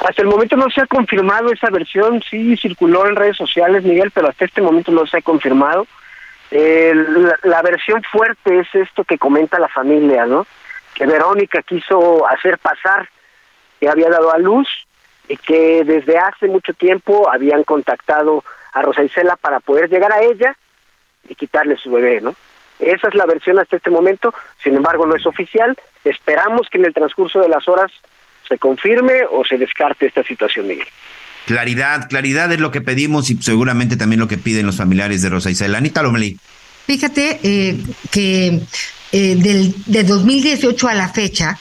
Hasta el momento no se ha confirmado esa versión, sí circuló en redes sociales, Miguel, pero hasta este momento no se ha confirmado. la, la, versión fuerte es esto que comenta la familia, ¿no? Que Verónica quiso hacer pasar que había dado a luz y que desde hace mucho tiempo habían contactado a Rosa para poder llegar a ella y quitarle su bebé, ¿no? Esa es la versión hasta este momento, sin embargo no es oficial. Esperamos que en el transcurso de las horas se confirme o se descarte esta situación, Miguel. Claridad, claridad es lo que pedimos y seguramente también lo que piden los familiares de Rosa Isela. Anita Lomelí. Fíjate eh, que eh, del, de 2018 a la fecha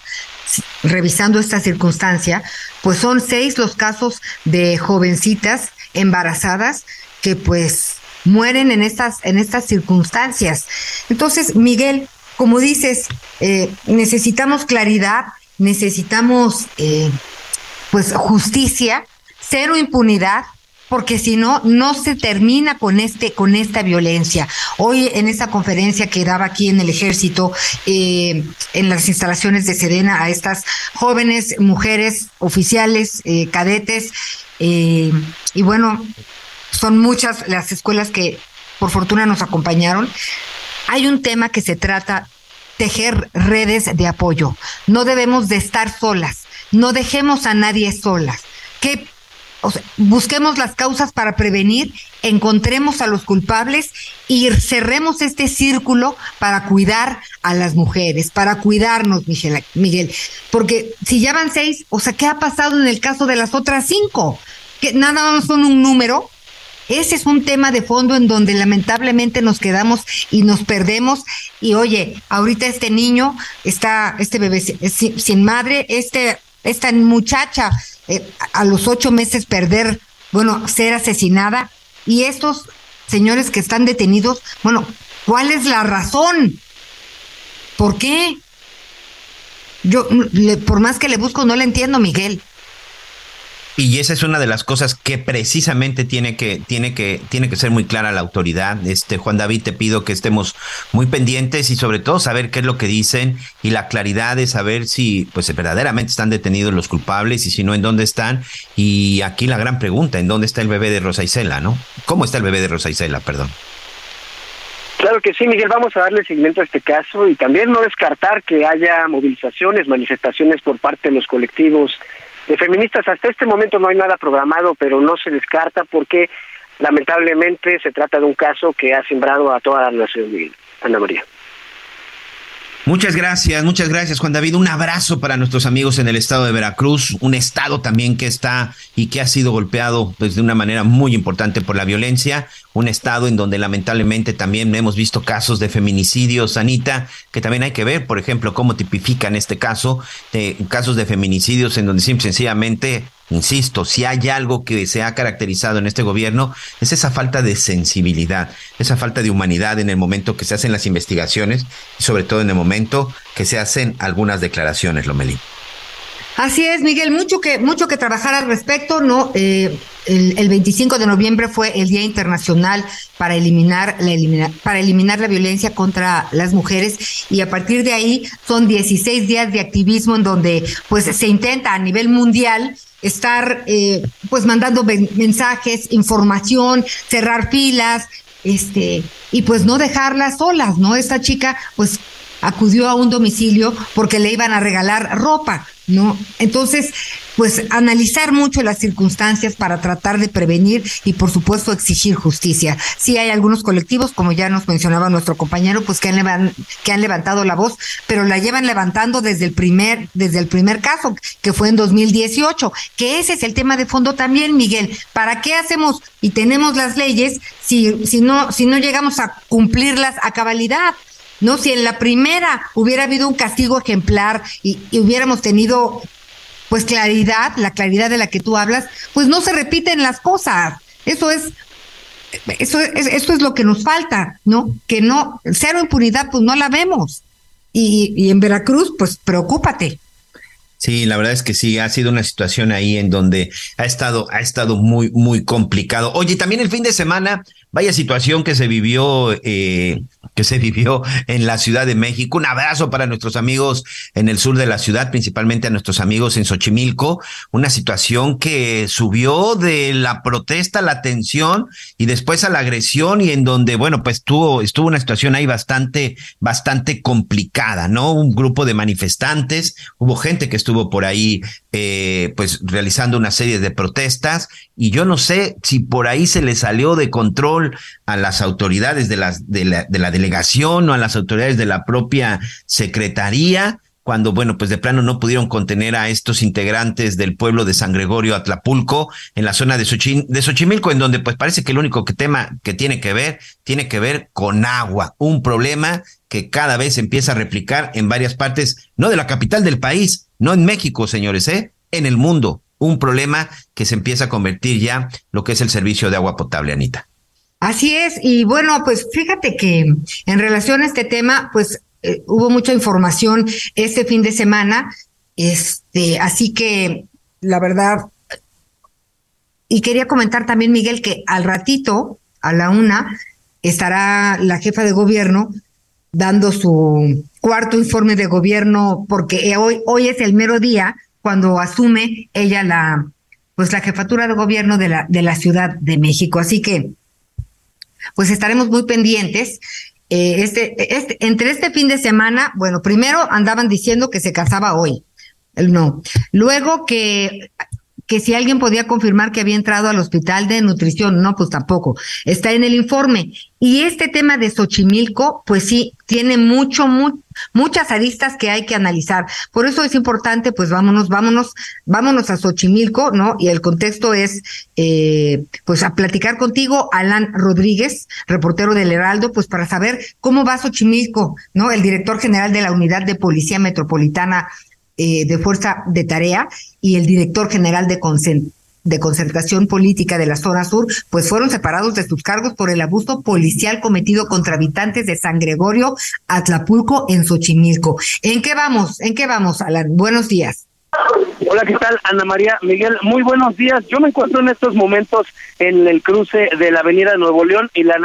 revisando esta circunstancia, pues son seis los casos de jovencitas embarazadas que pues mueren en estas, en estas circunstancias. Entonces, Miguel, como dices, eh, necesitamos claridad, necesitamos eh, pues justicia, cero impunidad, porque si no, no se termina con este, con esta violencia. Hoy en esta conferencia que daba aquí en el ejército, eh, en las instalaciones de Serena, a estas jóvenes mujeres oficiales, eh, cadetes, eh, y bueno, son muchas las escuelas que por fortuna nos acompañaron. Hay un tema que se trata tejer redes de apoyo. No debemos de estar solas. No dejemos a nadie solas. ¿Qué busquemos las causas para prevenir, encontremos a los culpables y cerremos este círculo para cuidar a las mujeres, para cuidarnos, Miguel. Porque si ya van seis, o sea, ¿qué ha pasado en el caso de las otras cinco? Que nada más son un número. Ese es un tema de fondo en donde lamentablemente nos quedamos y nos perdemos. Y oye, ahorita este niño está, este bebé sin madre, este, esta muchacha eh, a los ocho meses perder, bueno, ser asesinada. Y estos señores que están detenidos, bueno, ¿cuál es la razón? ¿Por qué? Yo, por más que le busco, no le entiendo, Miguel. Y esa es una de las cosas que precisamente tiene que, tiene que, tiene que ser muy clara la autoridad. Este, Juan David, te pido que estemos muy pendientes y sobre todo saber qué es lo que dicen y la claridad de saber si, pues, verdaderamente están detenidos los culpables y si no, en dónde están. Y aquí la gran pregunta, ¿en dónde está el bebé de Rosa Isela, no? ¿Cómo está el bebé de Rosa Isela, perdón? Claro que sí, Miguel, vamos a darle seguimiento a este caso y también no descartar que haya movilizaciones, manifestaciones por parte de los colectivos de feministas hasta este momento no hay nada programado, pero no se descarta porque lamentablemente se trata de un caso que ha sembrado a toda la nación, Ana María. Muchas gracias, muchas gracias Juan David. Un abrazo para nuestros amigos en el estado de Veracruz, un estado también que está y que ha sido golpeado pues, de una manera muy importante por la violencia, un estado en donde lamentablemente también hemos visto casos de feminicidios, Anita, que también hay que ver, por ejemplo, cómo tipifican este caso, de casos de feminicidios en donde simple, sencillamente Insisto, si hay algo que se ha caracterizado en este gobierno es esa falta de sensibilidad, esa falta de humanidad en el momento que se hacen las investigaciones y sobre todo en el momento que se hacen algunas declaraciones, Lomelí. Así es, Miguel, mucho que, mucho que trabajar al respecto, ¿no? Eh, el, 25 de noviembre fue el Día Internacional para eliminar, la para eliminar la violencia contra las mujeres y a partir de ahí son 16 días de activismo en donde pues se intenta a nivel mundial estar eh, pues mandando mensajes, información, cerrar filas, este, y pues no dejarlas solas, ¿no? Esta chica pues acudió a un domicilio porque le iban a regalar ropa, ¿no? Entonces, pues analizar mucho las circunstancias para tratar de prevenir y por supuesto exigir justicia. Sí hay algunos colectivos, como ya nos mencionaba nuestro compañero, pues que han, levantado la voz, pero la llevan levantando desde el primer, desde el primer caso, que fue en 2018, que ese es el tema de fondo también, Miguel. ¿Para qué hacemos y tenemos las leyes si, si no, si no llegamos a cumplirlas a cabalidad? ¿No? Si en la primera hubiera habido un castigo ejemplar y, hubiéramos tenido pues claridad, la claridad de la que tú hablas, pues no se repiten las cosas. Eso es Eso, es, esto es lo que nos falta, ¿no? Que no, cero impunidad, pues no la vemos. Y, y en Veracruz, pues preocúpate. Sí, la verdad es que sí, ha sido una situación ahí en donde ha estado, ha estado muy, muy complicado. Oye, también el fin de semana, vaya situación que se vivió, eh, que se vivió en la Ciudad de México. Un abrazo para nuestros amigos en el sur de la ciudad, principalmente a nuestros amigos en Xochimilco. Una situación que subió de la protesta, la tensión y después a la agresión y en donde, bueno, pues tuvo, estuvo una situación ahí bastante, bastante complicada, ¿no? Un grupo de manifestantes, hubo gente que estuvo por ahí, eh, pues realizando una serie de protestas y yo no sé si por ahí se le salió de control a las autoridades de, las, de, la, de la delegación o a las autoridades de la propia secretaría cuando, bueno, pues de plano no pudieron contener a estos integrantes del pueblo de San Gregorio Atlapulco en la zona de, de Xochimilco, en donde pues parece que el único tema que tiene que ver, tiene que ver con agua, un problema que cada vez empieza a replicar en varias partes, no de la capital del país, no en México, señores, ¿eh? en el mundo, un problema que se empieza a convertir ya lo que es el servicio de agua potable, Anita. Así es, y bueno, pues fíjate que en relación a este tema, pues eh, hubo mucha información este fin de semana, este, así que la verdad, y quería comentar también, Miguel, que al ratito, a la una, estará la jefa de gobierno dando su cuarto informe de gobierno, porque hoy, hoy es el mero día cuando asume ella la, pues la jefatura de gobierno de la, de la Ciudad de México. Así que, pues estaremos muy pendientes. Eh, este, este, entre este fin de semana, bueno, primero andaban diciendo que se casaba hoy. No. Luego que que si alguien podía confirmar que había entrado al hospital de nutrición, no, pues tampoco. Está en el informe. Y este tema de Xochimilco, pues sí, tiene mucho, muchas aristas que hay que analizar. Por eso es importante, pues vámonos, vámonos, vámonos a Xochimilco, ¿no? Y el contexto es, eh, pues a platicar contigo, Alan Rodríguez, reportero del Heraldo, pues para saber cómo va Xochimilco, ¿no? El director general de la Unidad de Policía Metropolitana eh, de Fuerza de Tarea y el director general de, de concentración política de la zona sur, pues fueron separados de sus cargos por el abuso policial cometido contra habitantes de San Gregorio, Atlapulco, en Xochimilco. ¿En qué vamos? ¿En qué vamos, Alan? Buenos días. Hola, ¿qué tal? Ana María Miguel, muy buenos días. Yo me encuentro en estos momentos en el cruce de la avenida Nuevo León y la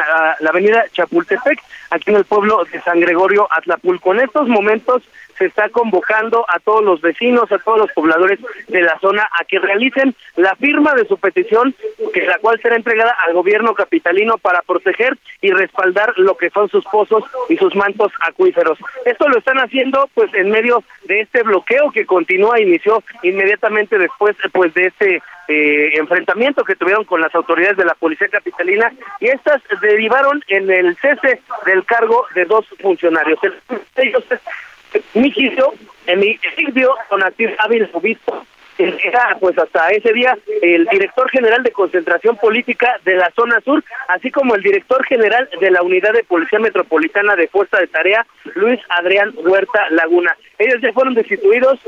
avenida Chapultepec, aquí en el pueblo de San Gregorio, Atlapulco. En estos momentos se está convocando a todos los vecinos, a todos los pobladores de la zona a que realicen la firma de su petición, que la cual será entregada al gobierno capitalino para proteger y respaldar lo que son sus pozos y sus mantos acuíferos. Esto lo están haciendo pues en medio de este bloqueo que continúa inició inmediatamente después pues de este eh, enfrentamiento que tuvieron con las autoridades de la policía capitalina y estas derivaron en el cese del cargo de dos funcionarios. Ellos Miquillo, Emilio Donatir Ávila Obispo, era pues hasta ese día el director general de concentración política de la zona sur, así como el director general de la unidad de policía metropolitana de fuerza de tarea, Luis Adrián Huerta Laguna. Ellos ya fueron destituidos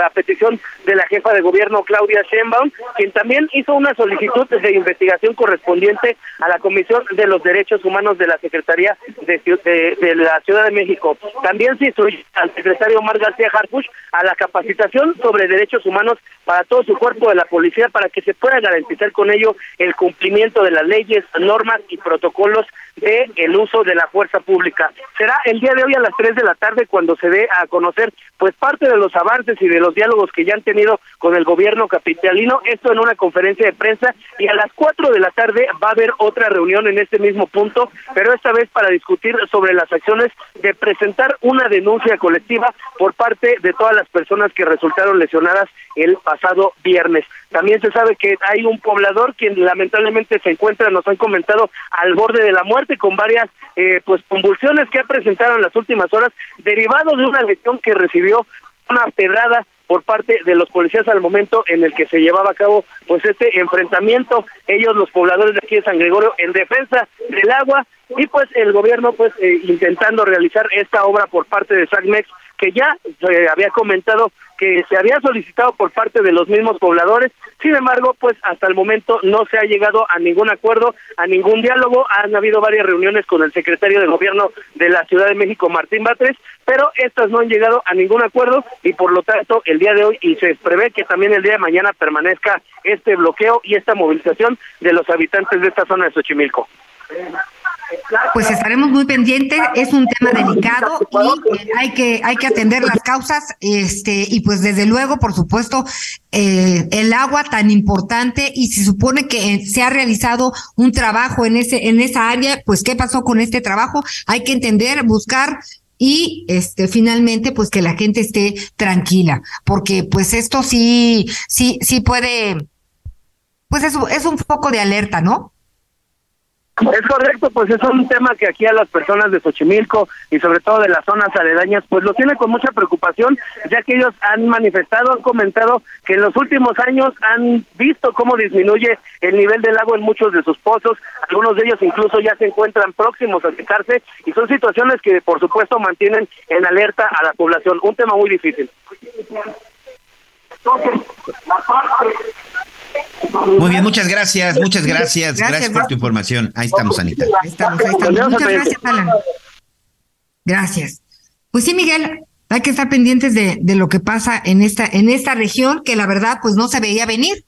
a petición de la jefa de gobierno Claudia Sheinbaum, quien también hizo una solicitud de investigación correspondiente a la Comisión de los Derechos Humanos de la Secretaría de, de, la Ciudad de México. También se instruyó al secretario Omar García Harfuch a la capacitación sobre derechos humanos para todo su cuerpo de la policía para que se pueda garantizar con ello el cumplimiento de las leyes, normas y protocolos de el uso de la fuerza pública. Será el día de hoy a las 3 de la tarde cuando se dé a conocer pues parte de los avances y de los diálogos que ya han tenido con el gobierno capitalino, esto en una conferencia de prensa y a las 4 de la tarde va a haber otra reunión en este mismo punto, pero esta vez para discutir sobre las acciones de presentar una denuncia colectiva por parte de todas las personas que resultaron lesionadas el pasado viernes. También se sabe que hay un poblador quien lamentablemente se encuentra, nos han comentado, al borde de la muerte con varias eh, pues convulsiones que ha presentado en las últimas horas, derivado de una lesión que recibió una pedrada por parte de los policías al momento en el que se llevaba a cabo pues este enfrentamiento. Ellos los pobladores de aquí de San Gregorio en defensa del agua y pues el gobierno pues eh, intentando realizar esta obra por parte de SACMEX que ya se había comentado que se había solicitado por parte de los mismos pobladores. Sin embargo, pues hasta el momento no se ha llegado a ningún acuerdo, a ningún diálogo. Han habido varias reuniones con el secretario de gobierno de la Ciudad de México, Martín Batres, pero estas no han llegado a ningún acuerdo y por lo tanto el día de hoy y se prevé que también el día de mañana permanezca este bloqueo y esta movilización de los habitantes de esta zona de Xochimilco. Pues estaremos muy pendientes, es un tema delicado y eh, hay que hay que atender las causas, este y pues desde luego, por supuesto, eh, el agua tan importante y se supone que se ha realizado un trabajo en ese en esa área, pues qué pasó con este trabajo, hay que entender, buscar y este finalmente pues que la gente esté tranquila, porque pues esto sí sí sí puede pues es, es un foco de alerta, ¿no? Es correcto, pues es un tema que aquí a las personas de Xochimilco y sobre todo de las zonas aledañas, pues lo tiene con mucha preocupación, ya que ellos han manifestado, han comentado que en los últimos años han visto cómo disminuye el nivel del agua en muchos de sus pozos, algunos de ellos incluso ya se encuentran próximos a secarse y son situaciones que por supuesto mantienen en alerta a la población, un tema muy difícil. Muy bien, muchas gracias, muchas gracias, gracias, por tu información. Ahí estamos, Anita. Ahí estamos, ahí estamos. Muchas gracias, Alan. Gracias. Pues sí, Miguel, hay que estar pendientes de, de lo que pasa en esta, en esta región que la verdad pues no se veía venir.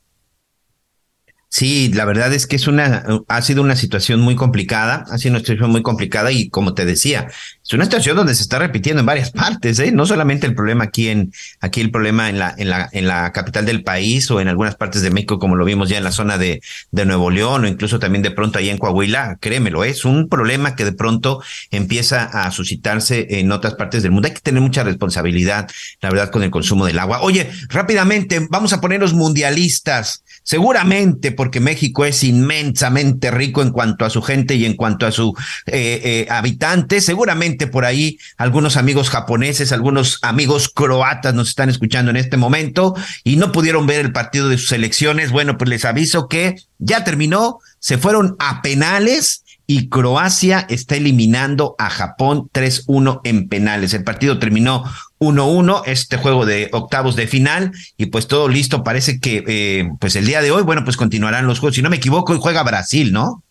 Sí, la verdad es que es una, ha sido una situación muy complicada, ha sido una situación muy complicada y como te decía, es una situación donde se está repitiendo en varias partes, ¿eh? no solamente el problema aquí en, aquí el problema en la, en la, en la capital del país o en algunas partes de México, como lo vimos ya en la zona de, de Nuevo León o incluso también de pronto ahí en Coahuila, créemelo, es un problema que de pronto empieza a suscitarse en otras partes del mundo. Hay que tener mucha responsabilidad, la verdad, con el consumo del agua. Oye, rápidamente, vamos a ponernos mundialistas. Seguramente porque México es inmensamente rico en cuanto a su gente y en cuanto a su eh, eh, habitantes. Seguramente por ahí algunos amigos japoneses, algunos amigos croatas nos están escuchando en este momento y no pudieron ver el partido de sus elecciones. Bueno, pues les aviso que ya terminó, se fueron a penales y Croacia está eliminando a Japón 3-1 en penales. El partido terminó 1-1, este juego de octavos de final, y pues todo listo. Parece que eh, pues el día de hoy, bueno, pues continuarán los juegos. Si no me equivoco, hoy juega Brasil, ¿no?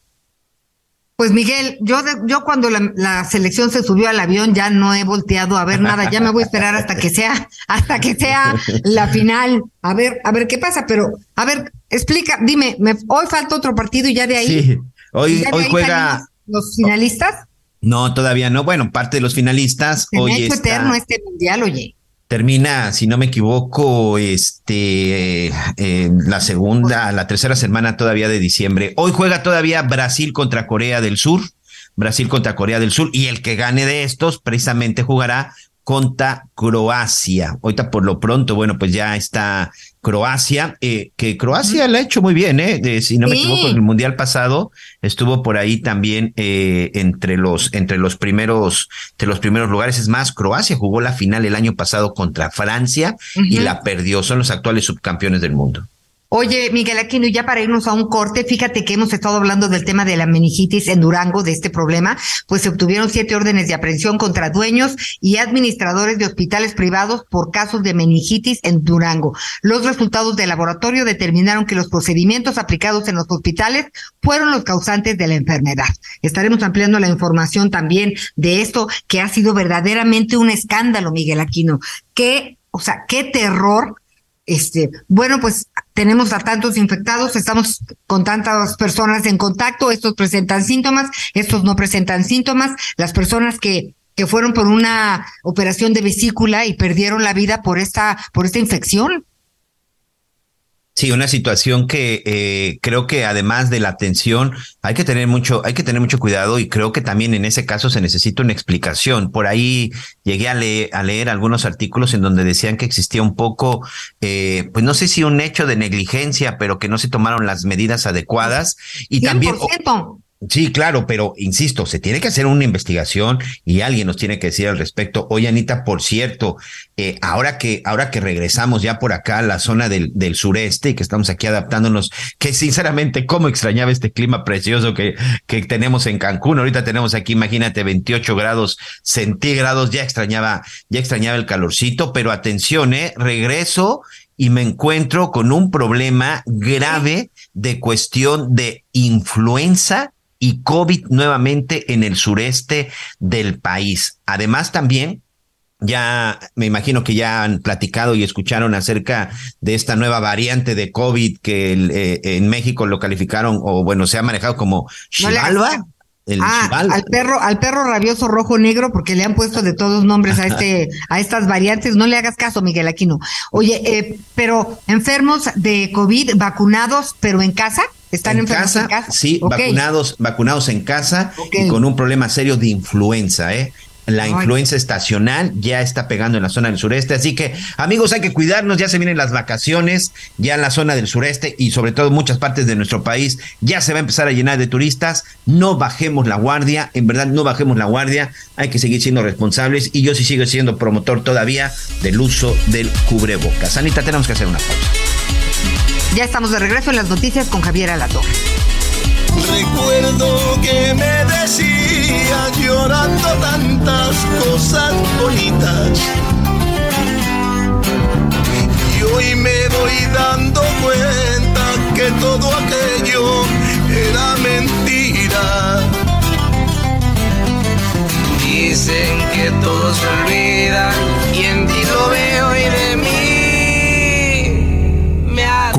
Pues Miguel, yo yo cuando la, la, selección se subió al avión ya no he volteado a ver nada, ya me voy a esperar hasta que sea hasta que sea la final, a ver a ver qué pasa, pero a ver, explica, dime, me, hoy falta otro partido y ya de ahí. Sí, hoy hoy juega los finalistas. No, todavía no. Bueno, parte de los finalistas Se hoy me ha hecho está, eterno este mundial, oye. termina, si no me equivoco, este eh, eh, la segunda, la tercera semana todavía de diciembre. Hoy juega todavía Brasil contra Corea del Sur. Brasil contra Corea del Sur y el que gane de estos precisamente jugará contra Croacia. Ahorita por lo pronto, bueno, pues ya está Croacia, eh, que Croacia la ha hecho muy bien, ¿eh? De, si no me equivoco, en el Mundial pasado estuvo por ahí también eh, entre los entre los primeros entre los primeros lugares. Es más, Croacia jugó la final el año pasado contra Francia y la perdió. Son los actuales subcampeones del mundo. Oye, Miguel Aquino, ya para irnos a un corte, fíjate que hemos estado hablando del tema de la meningitis en Durango, de este problema, pues se obtuvieron siete órdenes de aprehensión contra dueños y administradores de hospitales privados por casos de meningitis en Durango. Los resultados del laboratorio determinaron que los procedimientos aplicados en los hospitales fueron los causantes de la enfermedad. Estaremos ampliando la información también de esto, que ha sido verdaderamente un escándalo, Miguel Aquino. Qué, o sea, qué terror este, bueno, pues tenemos a tantos infectados, estamos con tantas personas en contacto, estos presentan síntomas, estos no presentan síntomas, las personas que que fueron por una operación de vesícula y perdieron la vida por esta por esta infección. Sí, una situación que eh, creo que además de la atención hay que tener mucho, hay que tener mucho cuidado y creo que también en ese caso se necesita una explicación. Por ahí llegué a, leer, a leer algunos artículos en donde decían que existía un poco, eh, pues no sé si un hecho de negligencia, pero que no se tomaron las medidas adecuadas y también 100%. Sí, claro, pero insisto, se tiene que hacer una investigación y alguien nos tiene que decir al respecto. Oye, Anita, por cierto, eh, ahora que ahora que regresamos ya por acá a la zona del, del sureste y que estamos aquí adaptándonos, que sinceramente cómo extrañaba este clima precioso que, que tenemos en Cancún. Ahorita tenemos aquí, imagínate, 28 grados centígrados. Ya extrañaba, ya extrañaba el calorcito, pero atención, eh, regreso y me encuentro con un problema grave de cuestión de influenza y COVID nuevamente en el sureste del país. Además también ya me imagino que ya han platicado y escucharon acerca de esta nueva variante de COVID que eh, en México lo calificaron o bueno, se ha manejado como Chivalva. Ah, al perro, al perro rabioso rojo negro, porque le han puesto de todos nombres a este, a estas variantes. No le hagas caso, Miguel Aquino. Oye, eh, pero enfermos de COVID vacunados, pero en casa. ¿Están en casa, Sí, vacunados, vacunados en casa y con un problema serio de influenza, ¿eh? La influenza estacional ya está pegando en la zona del sureste, así que amigos hay que cuidarnos, ya se vienen las vacaciones, ya en la zona del sureste y sobre todo en muchas partes de nuestro país ya se va a empezar a llenar de turistas, no bajemos la guardia, en verdad no bajemos la guardia, hay que seguir siendo responsables y yo sí sigo siendo promotor todavía del uso del cubrebocas. Anita, tenemos que hacer una pausa. Ya estamos de regreso en las noticias con Javier Alatorre. Recuerdo que me decías llorando tantas cosas bonitas. Y hoy me voy dando cuenta que todo aquello era mentira. Dicen que todo se olvida y en ti lo veo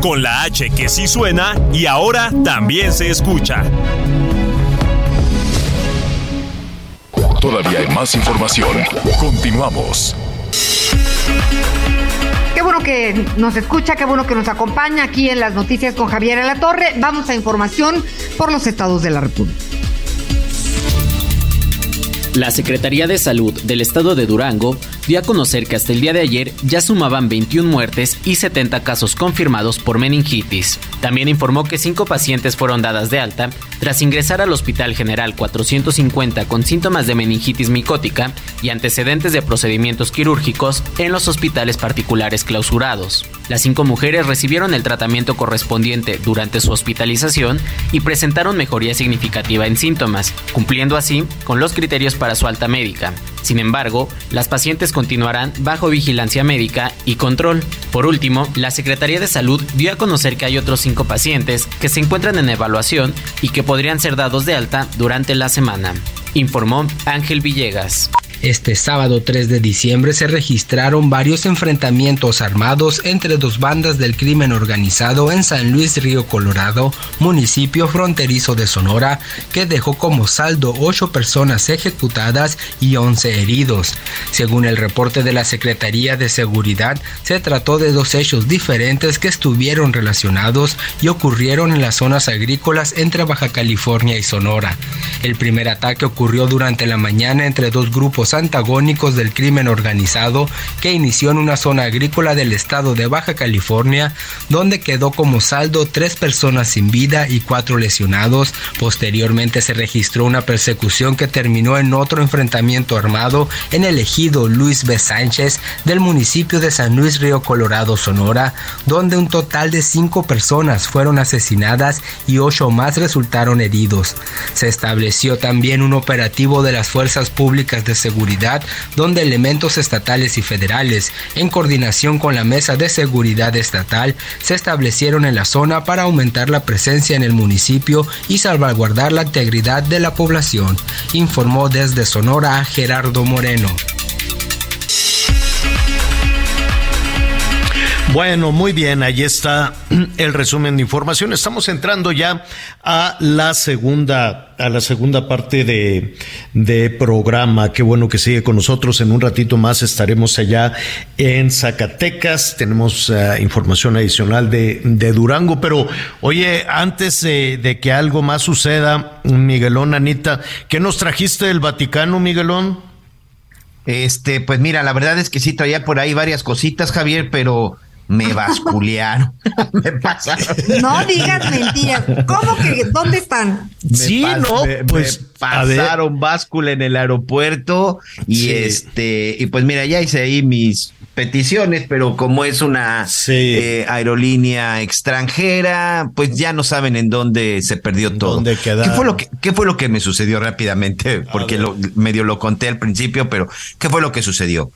Con la H que sí suena y ahora también se escucha. Todavía hay más información. Continuamos. Qué bueno que nos escucha, qué bueno que nos acompaña aquí en las noticias con Javier en la Torre. Vamos a información por los estados de la República. La Secretaría de Salud del Estado de Durango dio a conocer que hasta el día de ayer ya sumaban 21 muertes y 70 casos confirmados por meningitis. También informó que 5 pacientes fueron dadas de alta tras ingresar al Hospital General 450 con síntomas de meningitis micótica y antecedentes de procedimientos quirúrgicos en los hospitales particulares clausurados. Las cinco mujeres recibieron el tratamiento correspondiente durante su hospitalización y presentaron mejoría significativa en síntomas, cumpliendo así con los criterios para su alta médica. Sin embargo, las pacientes continuarán bajo vigilancia médica y control. Por último, la Secretaría de Salud dio a conocer que hay otros cinco pacientes que se encuentran en evaluación y que podrían ser dados de alta durante la semana, informó Ángel Villegas. Este sábado 3 de diciembre se registraron varios enfrentamientos armados entre dos bandas del crimen organizado en San Luis Río Colorado, municipio fronterizo de Sonora, que dejó como saldo 8 personas ejecutadas y 11 heridos. Según el reporte de la Secretaría de Seguridad, se trató de dos hechos diferentes que estuvieron relacionados y ocurrieron en las zonas agrícolas entre Baja California y Sonora. El primer ataque ocurrió durante la mañana entre dos grupos antagónicos del crimen organizado que inició en una zona agrícola del estado de Baja California, donde quedó como saldo tres personas sin vida y cuatro lesionados. Posteriormente se registró una persecución que terminó en otro enfrentamiento armado en el ejido Luis B. Sánchez del municipio de San Luis Río Colorado, Sonora, donde un total de cinco personas fueron asesinadas y ocho más resultaron heridos. Se estableció también un operativo de las fuerzas públicas de seguridad donde elementos estatales y federales, en coordinación con la Mesa de Seguridad Estatal, se establecieron en la zona para aumentar la presencia en el municipio y salvaguardar la integridad de la población, informó desde Sonora Gerardo Moreno. Bueno, muy bien, ahí está el resumen de información. Estamos entrando ya a la segunda, a la segunda parte de, de programa. Qué bueno que sigue con nosotros. En un ratito más estaremos allá en Zacatecas. Tenemos uh, información adicional de, de, Durango. Pero, oye, antes de, de que algo más suceda, Miguelón, Anita, ¿qué nos trajiste del Vaticano, Miguelón? Este, pues mira, la verdad es que sí traía por ahí varias cositas, Javier, pero me basculearon. me pasaron. No digas mentiras. ¿Cómo que? ¿Dónde están? sí, no, me, pues me pasaron báscula en el aeropuerto y sí. este, y pues mira, ya hice ahí mis peticiones, pero como es una sí. eh, aerolínea extranjera, pues ya no saben en dónde se perdió todo. ¿Dónde ¿Qué fue lo que qué fue lo que me sucedió rápidamente? Porque lo, medio lo conté al principio, pero ¿qué fue lo que sucedió?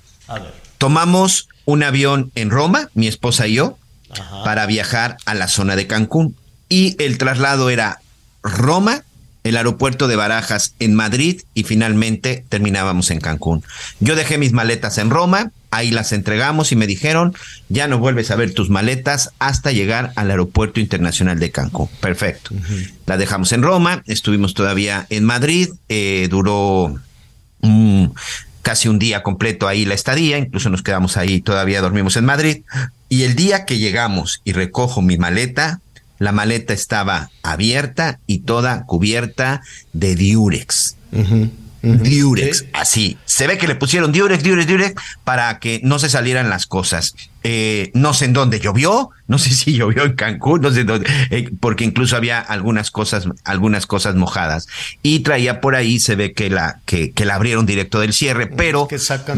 Tomamos un avión en Roma, mi esposa y yo, Ajá. para viajar a la zona de Cancún. Y el traslado era Roma, el aeropuerto de Barajas en Madrid y finalmente terminábamos en Cancún. Yo dejé mis maletas en Roma, ahí las entregamos y me dijeron, ya no vuelves a ver tus maletas hasta llegar al aeropuerto internacional de Cancún. Perfecto. Uh -huh. La dejamos en Roma, estuvimos todavía en Madrid, eh, duró... Mm, casi un día completo ahí la estadía, incluso nos quedamos ahí, todavía dormimos en Madrid. Y el día que llegamos y recojo mi maleta, la maleta estaba abierta y toda cubierta de diurex. Uh -huh. Diurex, ¿Sí? así. Se ve que le pusieron Diurex, Diurex, Diurex para que no se salieran las cosas. Eh, no sé en dónde llovió, no sé si llovió en Cancún, no sé dónde, eh, porque incluso había algunas cosas, algunas cosas mojadas. Y traía por ahí, se ve que la, que, que la abrieron directo del cierre, pero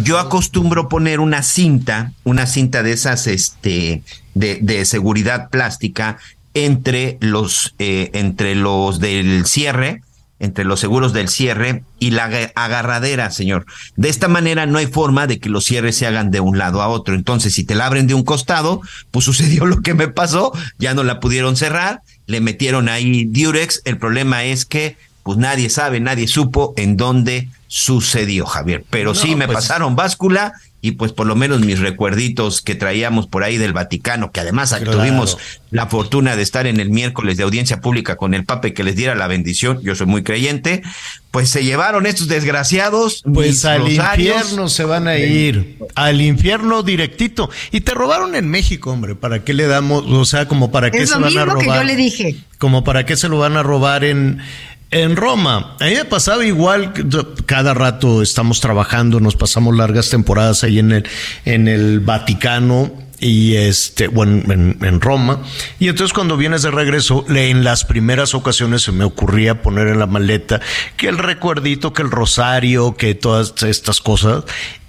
yo acostumbro poner una cinta, una cinta de esas, este, de, de seguridad plástica entre los, eh, entre los del cierre, entre los seguros del cierre y la agarradera, señor. De esta manera no hay forma de que los cierres se hagan de un lado a otro. Entonces, si te la abren de un costado, pues sucedió lo que me pasó, ya no la pudieron cerrar, le metieron ahí Durex. El problema es que pues nadie sabe, nadie supo en dónde sucedió, Javier. Pero no, sí me pues... pasaron báscula y pues por lo menos mis recuerditos que traíamos por ahí del Vaticano, que además claro. tuvimos la fortuna de estar en el miércoles de audiencia pública con el Papa que les diera la bendición, yo soy muy creyente, pues se llevaron estos desgraciados. Pues al rosarios. infierno se van a ir, al infierno directito. Y te robaron en México, hombre, ¿para qué le damos? O sea, como para qué es se lo van a mismo robar. que yo le dije. Como para qué se lo van a robar en en Roma, a mí me igual, cada rato estamos trabajando, nos pasamos largas temporadas ahí en el, en el Vaticano y este, bueno, en, en, Roma. Y entonces cuando vienes de regreso, en las primeras ocasiones se me ocurría poner en la maleta que el recuerdito, que el rosario, que todas estas cosas.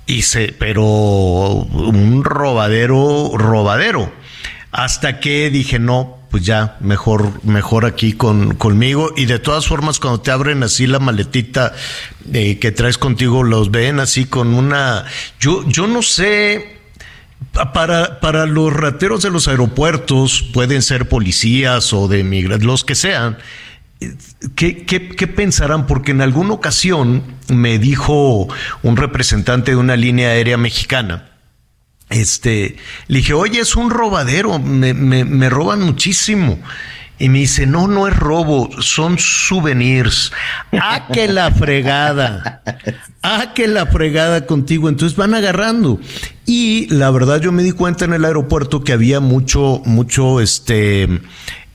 Y se, pero un robadero, robadero. Hasta que dije, no, pues ya, mejor, mejor aquí con, conmigo. Y de todas formas, cuando te abren así la maletita eh, que traes contigo, los ven así con una. Yo, yo no sé. Para, para los rateros de los aeropuertos, pueden ser policías o de migrantes, los que sean. ¿Qué, qué, ¿Qué, pensarán? Porque en alguna ocasión me dijo un representante de una línea aérea mexicana este, le dije, oye, es un robadero, me, me, roban muchísimo. Y me dice, no, no es robo, son souvenirs. Ah, que la fregada. Ah, que la fregada contigo. Entonces van agarrando. Y la verdad yo me di cuenta en el aeropuerto que había mucho, mucho, este,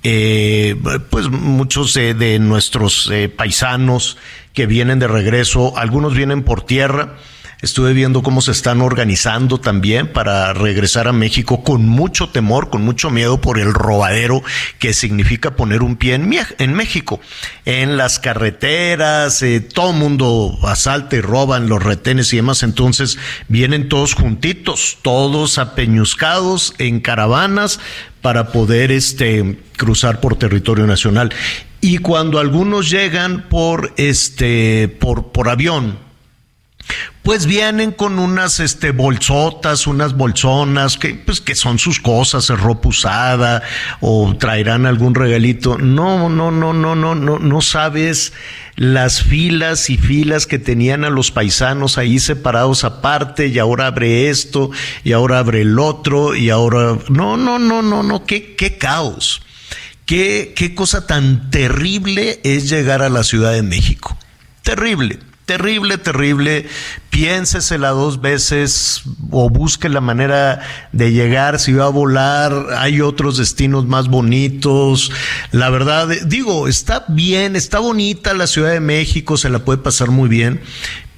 eh, pues muchos eh, de nuestros eh, paisanos que vienen de regreso, algunos vienen por tierra, Estuve viendo cómo se están organizando también para regresar a México con mucho temor, con mucho miedo por el robadero que significa poner un pie en, México. En las carreteras, eh, todo mundo asalta y roban los retenes y demás. Entonces vienen todos juntitos, todos apeñuscados en caravanas para poder este, cruzar por territorio nacional. Y cuando algunos llegan por, este, por avión, pues vienen con unas este, bolsotas, unas bolsonas, que, pues, que son sus cosas, ropa usada, o traerán algún regalito. No, no, no, no, no, no, no sabes las filas y filas que tenían a los paisanos ahí separados aparte, y ahora abre esto, y ahora abre el otro, y ahora. No, no, no, no, no, qué, qué caos. Qué, qué cosa tan terrible es llegar a la Ciudad de México. Terrible terrible, terrible. Piénsesela dos veces o busque la manera de llegar. Si va a volar, hay otros destinos más bonitos. La verdad, digo, está bien, está bonita la Ciudad de México, se la puede pasar muy bien,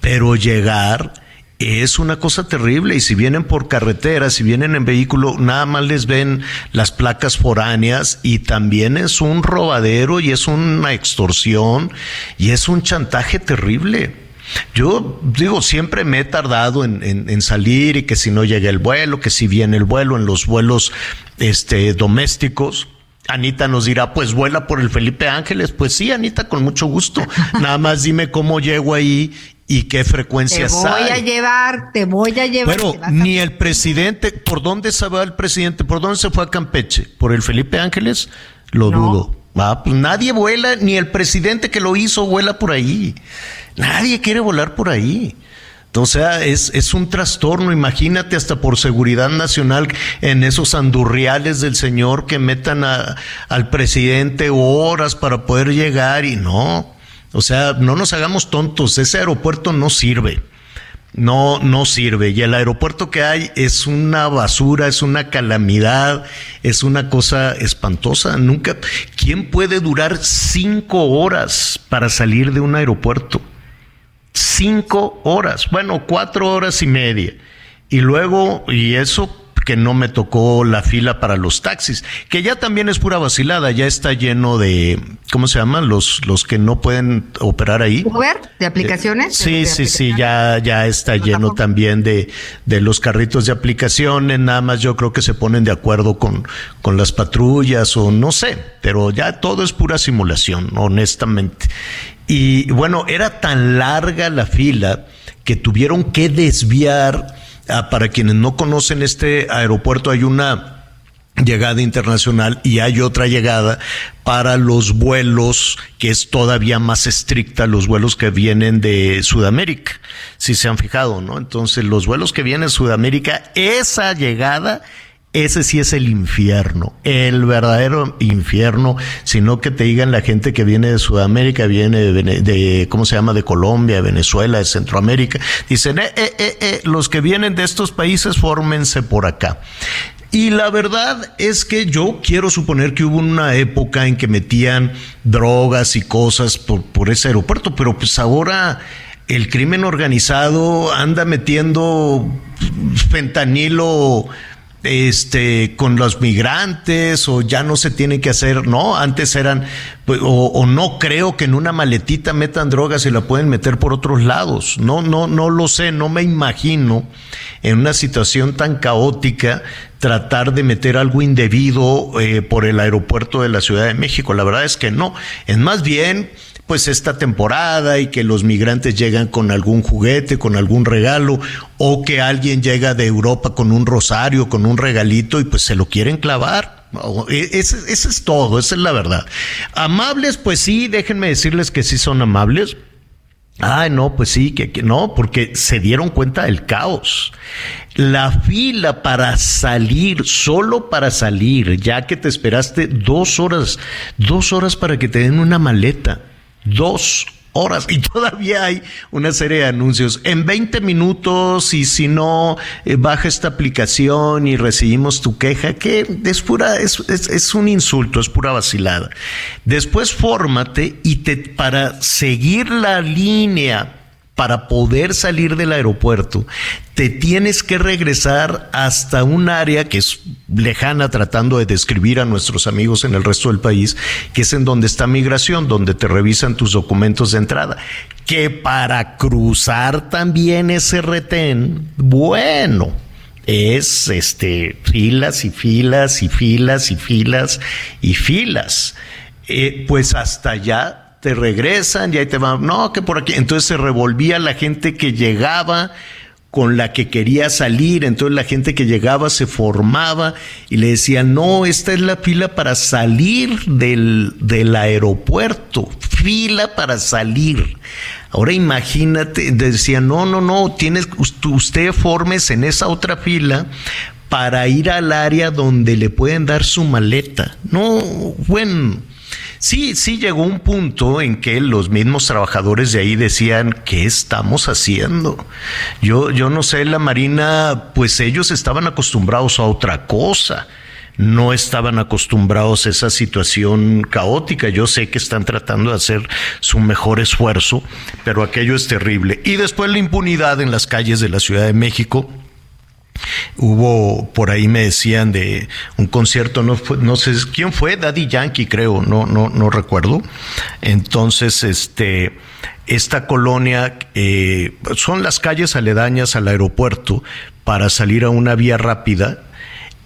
pero llegar es una cosa terrible y si vienen por carretera, si vienen en vehículo, nada más les ven las placas foráneas y también es un robadero y es una extorsión y es un chantaje terrible. Yo digo, siempre me he tardado en, salir y que si no llega el vuelo, que si viene el vuelo en los vuelos este, domésticos. Anita nos dirá, pues vuela por el Felipe Ángeles. Pues sí, Anita, con mucho gusto. Nada más dime cómo llego ahí y qué frecuencias hay. Te voy a llevar, te voy a llevar. Pero ni el presidente, ¿por dónde se va el presidente? ¿Por dónde se fue a Campeche? ¿Por el Felipe Ángeles? Lo dudo. Ah, pues nadie vuela, ni el presidente que lo hizo vuela por ahí. Nadie quiere volar por ahí. O sea, es, es un trastorno, imagínate hasta por seguridad nacional en esos andurriales del señor que metan a, al presidente horas para poder llegar y no. O sea, no nos hagamos tontos, ese aeropuerto no sirve. No, no sirve. Y el aeropuerto que hay es una basura, es una calamidad, es una cosa espantosa. Nunca. ¿Quién puede durar cinco horas para salir de un aeropuerto? Cinco horas. Bueno, cuatro horas y media. Y luego, y eso que no me tocó la fila para los taxis, que ya también es pura vacilada, ya está lleno de, ¿cómo se llaman? Los, los que no pueden operar ahí. Uber, de aplicaciones. sí, sí, sí, ya, ya está lleno también de, de los carritos de aplicaciones, nada más yo creo que se ponen de acuerdo con, con las patrullas o no sé, pero ya todo es pura simulación, honestamente. Y bueno, era tan larga la fila que tuvieron que desviar para quienes no conocen este aeropuerto, hay una llegada internacional y hay otra llegada para los vuelos que es todavía más estricta, los vuelos que vienen de Sudamérica, si se han fijado, ¿no? Entonces, los vuelos que vienen de Sudamérica, esa llegada ese sí es el infierno, el verdadero infierno, sino que te digan la gente que viene de Sudamérica, viene de, ¿cómo se llama?, de Colombia, Venezuela, de Centroamérica, dicen, eh, eh, eh, eh, los que vienen de estos países, fórmense por acá. Y la verdad es que yo quiero suponer que hubo una época en que metían drogas y cosas por, por ese aeropuerto, pero pues ahora el crimen organizado anda metiendo fentanilo este, con los migrantes o ya no se tiene que hacer, no, antes eran, pues, o, no creo que en una maletita metan drogas y la pueden meter por otros lados, no, no, no lo sé, no me imagino en una situación tan caótica tratar de meter algo indebido eh, por el aeropuerto de la Ciudad de México, la verdad es que no, es más bien pues esta temporada y que los migrantes llegan con algún juguete, con algún regalo, o que alguien llega de Europa con un rosario, con un regalito y pues se lo quieren clavar. E, ese, es todo, esa es la verdad. Amables, pues sí, déjenme decirles que sí son amables. Ay, no, pues sí, que, que, no, porque se dieron cuenta del caos. La fila para salir, solo para salir, ya que te esperaste dos horas, dos horas para que te den una maleta dos horas y todavía hay una serie de anuncios. En 20 minutos y si no, eh, baja esta aplicación y recibimos tu queja, que es pura, es, es, un insulto, es pura vacilada. Después fórmate y te, para seguir la línea para poder salir del aeropuerto, te tienes que regresar hasta un área que es lejana tratando de describir a nuestros amigos en el resto del país, que es en donde está migración, donde te revisan tus documentos de entrada. Que para cruzar también ese retén, bueno, es este filas y filas y filas y filas y filas. Eh, pues hasta allá te regresan y ahí te van, no, que por aquí. Entonces se revolvía la gente que llegaba con la que quería salir, entonces la gente que llegaba se formaba y le decía, no, esta es la fila para salir del, del aeropuerto, fila para salir. Ahora imagínate, decía, no, no, no, tienes, usted formes en esa otra fila para ir al área donde le pueden dar su maleta. No, bueno, Sí, sí llegó un punto en que los mismos trabajadores de ahí decían, ¿qué estamos haciendo? Yo, yo no sé, la Marina, pues ellos estaban acostumbrados a otra cosa no estaban acostumbrados a esa situación caótica. Yo sé que están tratando de hacer su mejor esfuerzo, pero aquello es terrible. Y después la impunidad en las calles de la Ciudad de México. Hubo, por ahí me decían de un concierto, no, no sé quién fue, Daddy Yankee creo, no, no, no recuerdo. Entonces, este, esta colonia eh, son las calles aledañas al aeropuerto para salir a una vía rápida.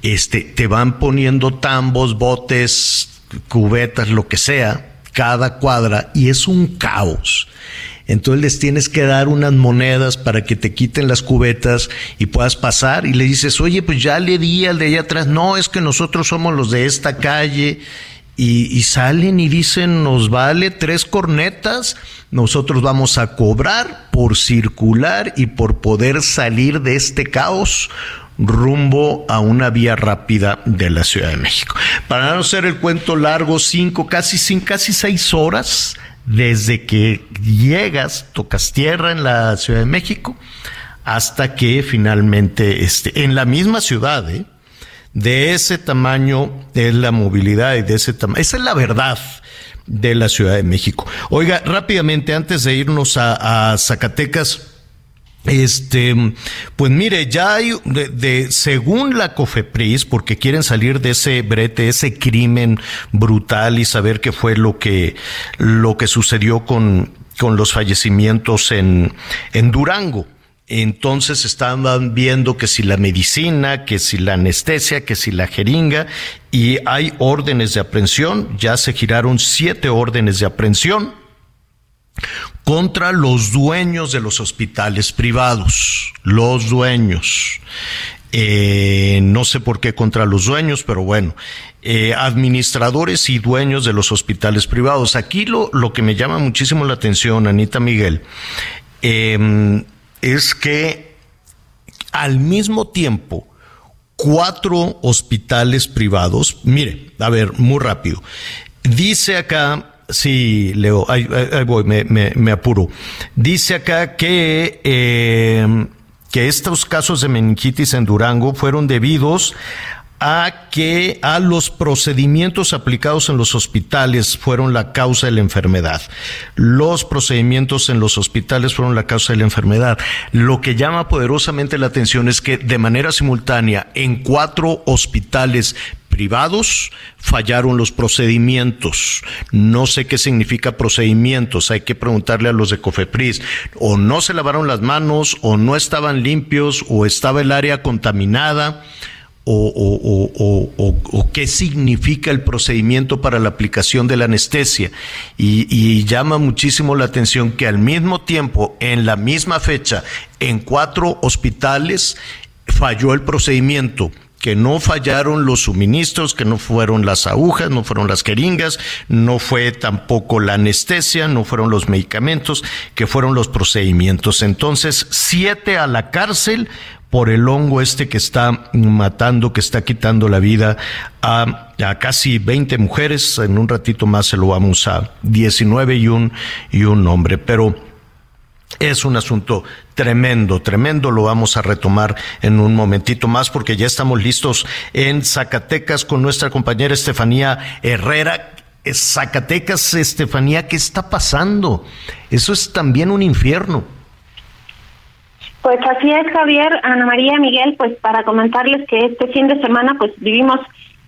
Este, te van poniendo tambos, botes, cubetas, lo que sea, cada cuadra, y es un caos entonces les tienes que dar unas monedas para que te quiten las cubetas y puedas pasar. Y le dices, oye, pues ya le di al de allá atrás, no, es que nosotros somos los de esta calle y, salen y dicen, nos vale tres cornetas, nosotros vamos a cobrar por circular y por poder salir de este caos rumbo a una vía rápida de la Ciudad de México. Para no ser el cuento largo, cinco, casi, casi seis horas desde que llegas, tocas tierra en la Ciudad de México, hasta que finalmente este, en la misma ciudad, ¿eh? de ese tamaño es la movilidad y de ese tamaño. Esa es la verdad de la Ciudad de México. Oiga, rápidamente, antes de irnos a Zacatecas, este, pues mire, ya hay, de, según la COFEPRIS, porque quieren salir de ese brete, ese crimen brutal y saber qué fue lo que, lo que sucedió con, con los fallecimientos en, en Durango. Entonces estaban viendo que si la medicina, que si la anestesia, que si la jeringa, y hay órdenes de aprehensión, ya se giraron siete órdenes de aprehensión contra los dueños de los hospitales privados, los dueños. Eh, no sé por qué contra los dueños, pero bueno, eh, administradores y dueños de los hospitales privados. Aquí lo, lo que me llama muchísimo la atención, Anita Miguel, em, es que al mismo tiempo, cuatro hospitales privados, mire, a ver, muy rápido, dice acá Sí, Leo, ahí, voy, me, apuro. Dice acá que, eh, que estos casos de meningitis en Durango fueron debidos a que a los procedimientos aplicados en los hospitales fueron la causa de la enfermedad. Los procedimientos en los hospitales fueron la causa de la enfermedad. Lo que llama poderosamente la atención es que de manera simultánea en cuatro hospitales privados fallaron los procedimientos. No sé qué significa procedimientos, hay que preguntarle a los de Cofepris. O no se lavaron las manos, o no estaban limpios, o estaba el área contaminada. O, qué significa el procedimiento para la aplicación de la anestesia. Y, llama muchísimo la atención que al mismo tiempo, en la misma fecha, en cuatro hospitales, falló el procedimiento que no fallaron los suministros, que no fueron las agujas, no fueron las jeringas, no fue tampoco la anestesia, no fueron los medicamentos, que fueron los procedimientos. Entonces, siete a la cárcel por el hongo este que está matando, que está quitando la vida a, casi 20 mujeres. En un ratito más se lo vamos a 19 y un, y un hombre. Pero es un asunto tremendo, tremendo. Lo vamos a retomar en un momentito más porque ya estamos listos en Zacatecas con nuestra compañera Estefanía Herrera. Zacatecas, Estefanía, ¿qué está pasando? Eso es también un infierno. Pues así es, Javier, Ana María, Miguel, pues para comentarles que este fin de semana pues vivimos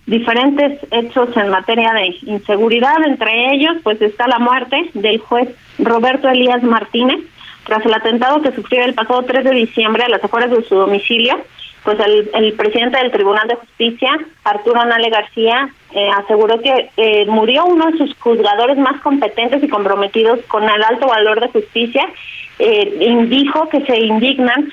diferentes hechos en materia de inseguridad, entre ellos pues está la muerte del juez Roberto Elías Martínez tras el atentado que sufrió el pasado 3 de diciembre a las afueras de su domicilio. Pues el, el presidente del Tribunal de Justicia, Arturo Nale García, eh, aseguró que eh, murió uno de sus juzgadores más competentes y comprometidos con el alto valor de justicia. Eh, dijo que se indignan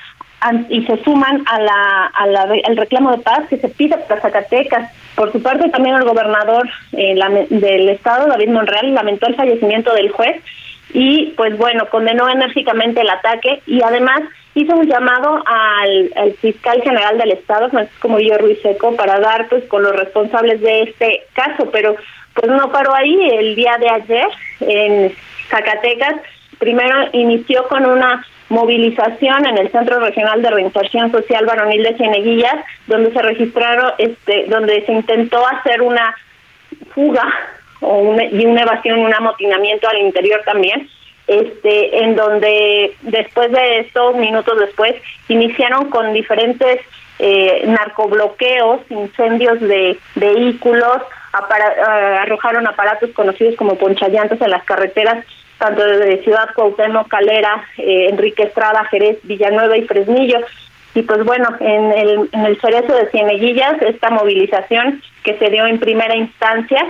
y se suman a la, a la, al reclamo de paz que se pide para Zacatecas. Por su parte, también el gobernador eh, del estado, David Monreal, lamentó el fallecimiento del juez y, pues bueno, condenó enérgicamente el ataque y además hizo un llamado al, fiscal general del estado, Francisco yo Ruiz Seco, para dar pues con los responsables de este caso, pero pues no paró ahí. El día de ayer en Zacatecas, primero inició con una movilización en el Centro Regional de Reinserción Social Varonil de Cieneguillas, donde se registraron, este, donde se intentó hacer una fuga o y una evasión, un amotinamiento al interior también, este, en donde después de esto, minutos después, iniciaron con diferentes eh, narcobloqueos, incendios de vehículos, eh, arrojaron aparatos conocidos como ponchallantes en las carreteras tanto de Ciudad Cuauhtémoc, Calera, eh, Enrique Estrada, Jerez, Villanueva y Fresnillo. Y pues bueno, en el, en el cerezo de Cieneguillas, esta movilización que se dio en primera instancia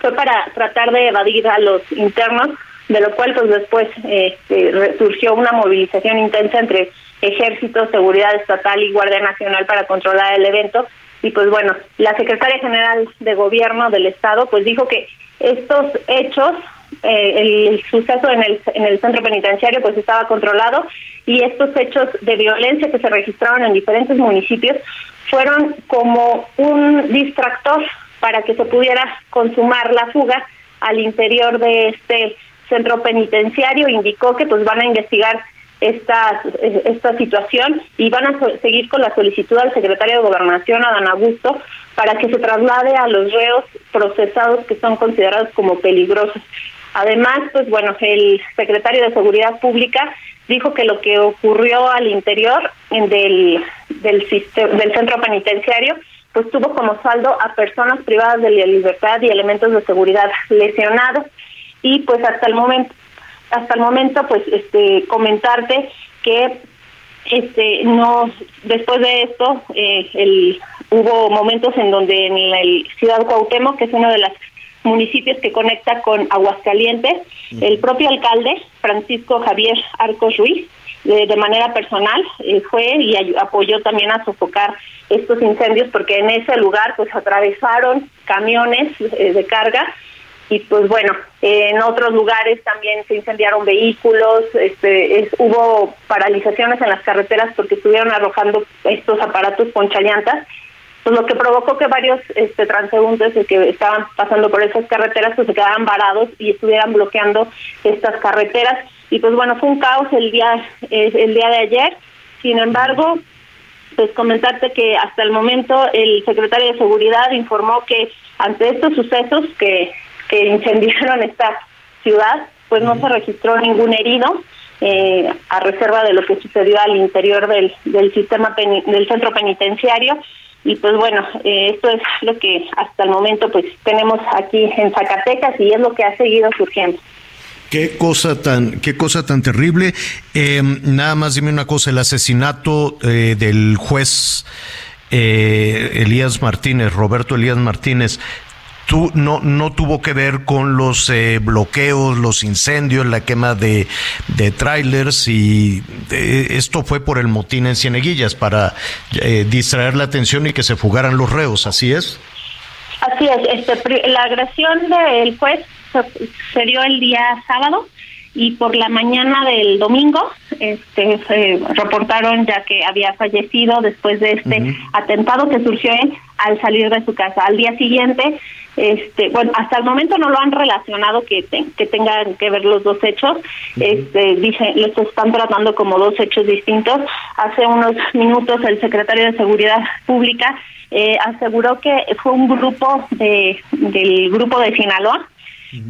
fue para tratar de evadir a los internos, de lo cual pues después este, surgió una movilización intensa entre Ejército, Seguridad Estatal y Guardia Nacional para controlar el evento. Y pues bueno, la secretaria general de Gobierno del Estado pues dijo que estos hechos eh, el suceso en el, en el centro penitenciario pues estaba controlado y estos hechos de violencia que se registraron en diferentes municipios fueron como un distractor para que se pudiera consumar la fuga al interior de este centro penitenciario. Indicó que pues van a investigar esta, esta situación y van a seguir con la solicitud al secretario de Gobernación, Adán Augusto, para que se traslade a los reos procesados que son considerados como peligrosos. Además, pues bueno, el secretario de Seguridad Pública dijo que lo que ocurrió al interior del, del, del centro penitenciario pues tuvo como saldo a personas privadas de la libertad y elementos de seguridad lesionados. Y pues hasta el momento hasta el momento pues este comentarte que este no después de esto eh, el hubo momentos en donde en la ciudad Cuauhtémoc que es una de las municipios que conecta con Aguascalientes, el propio alcalde, Francisco Javier Arcos Ruiz, de, manera personal eh, fue y apoyó también a sofocar estos incendios porque en ese lugar pues atravesaron camiones eh, de carga y pues bueno en otros lugares también se incendiaron vehículos este hubo paralizaciones en las carreteras porque estuvieron arrojando estos aparatos ponchallantas pues lo que provocó que varios este, transeúntes que estaban pasando por esas carreteras pues se quedaran varados y estuvieran bloqueando estas carreteras. Y pues bueno fue un caos el día el día de ayer. Sin embargo pues comentarte que hasta el momento el secretario de seguridad informó que ante estos sucesos que que incendiaron esta ciudad pues no se registró ningún herido eh, a reserva de lo que sucedió al interior del, del sistema del centro penitenciario y pues bueno, eh, esto es lo que hasta el momento pues tenemos aquí en Zacatecas y es lo que ha seguido surgiendo. Qué cosa tan, qué cosa tan terrible. Em, nada más dime una cosa, el asesinato eh, del juez eh, Elías Martínez, Roberto Elías Martínez, tú, no, no tuvo que ver con los eh, bloqueos, los incendios, la quema de, de trailers y eh, esto fue por el motín en Cieneguillas para eh, distraer la atención y que se fugaran los reos, ¿así es? Así es, este, la agresión del juez se dio el día sábado y por la mañana del domingo este se reportaron ya que había fallecido después de este atentado que surgió al salir de su casa. Al día siguiente, este, bueno, hasta el momento no lo han relacionado que que tengan que ver los dos hechos. Este, dice, los están tratando como dos hechos distintos. Hace unos minutos el secretario de Seguridad Pública eh, aseguró que fue un grupo de del grupo de Sinaloa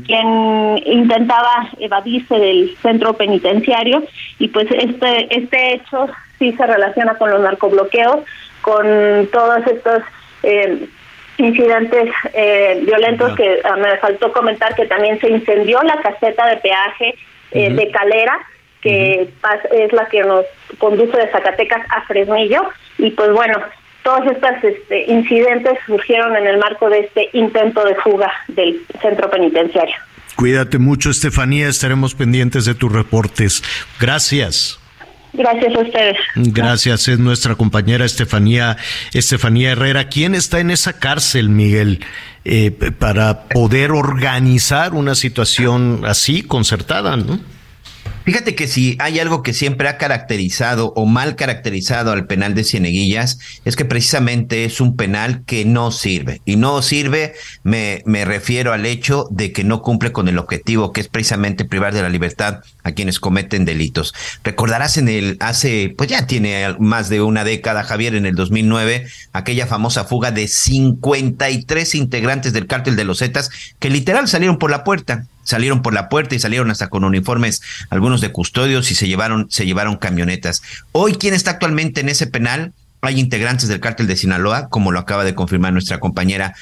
quien intentaba evadirse del centro penitenciario y pues este este hecho sí se relaciona con los narcobloqueos, con todos estos eh, incidentes eh, violentos que ah, me faltó comentar que también se incendió la caseta de peaje eh, de Calera que es la que nos conduce de Zacatecas a Fresnillo y pues bueno todos estos este, incidentes surgieron en el marco de este intento de fuga del centro penitenciario. Cuídate mucho, Estefanía. Estaremos pendientes de tus reportes. Gracias. Gracias a ustedes. Gracias, es nuestra compañera Estefanía, Estefanía Herrera. ¿Quién está en esa cárcel, Miguel, eh, para poder organizar una situación así, concertada, no? Fíjate que si hay algo que siempre ha caracterizado o mal caracterizado al penal de Cieneguillas, es que precisamente es un penal que no sirve. Y no sirve, me, me refiero al hecho de que no cumple con el objetivo, que es precisamente privar de la libertad a quienes cometen delitos. Recordarás en el, hace, pues ya tiene más de una década, Javier, en el 2009, aquella famosa fuga de 53 integrantes del cártel de los Zetas que literal salieron por la puerta salieron por la puerta y salieron hasta con uniformes, algunos de custodios y se llevaron, se llevaron camionetas. Hoy, ¿quién está actualmente en ese penal? Hay integrantes del cártel de Sinaloa, como lo acaba de confirmar nuestra compañera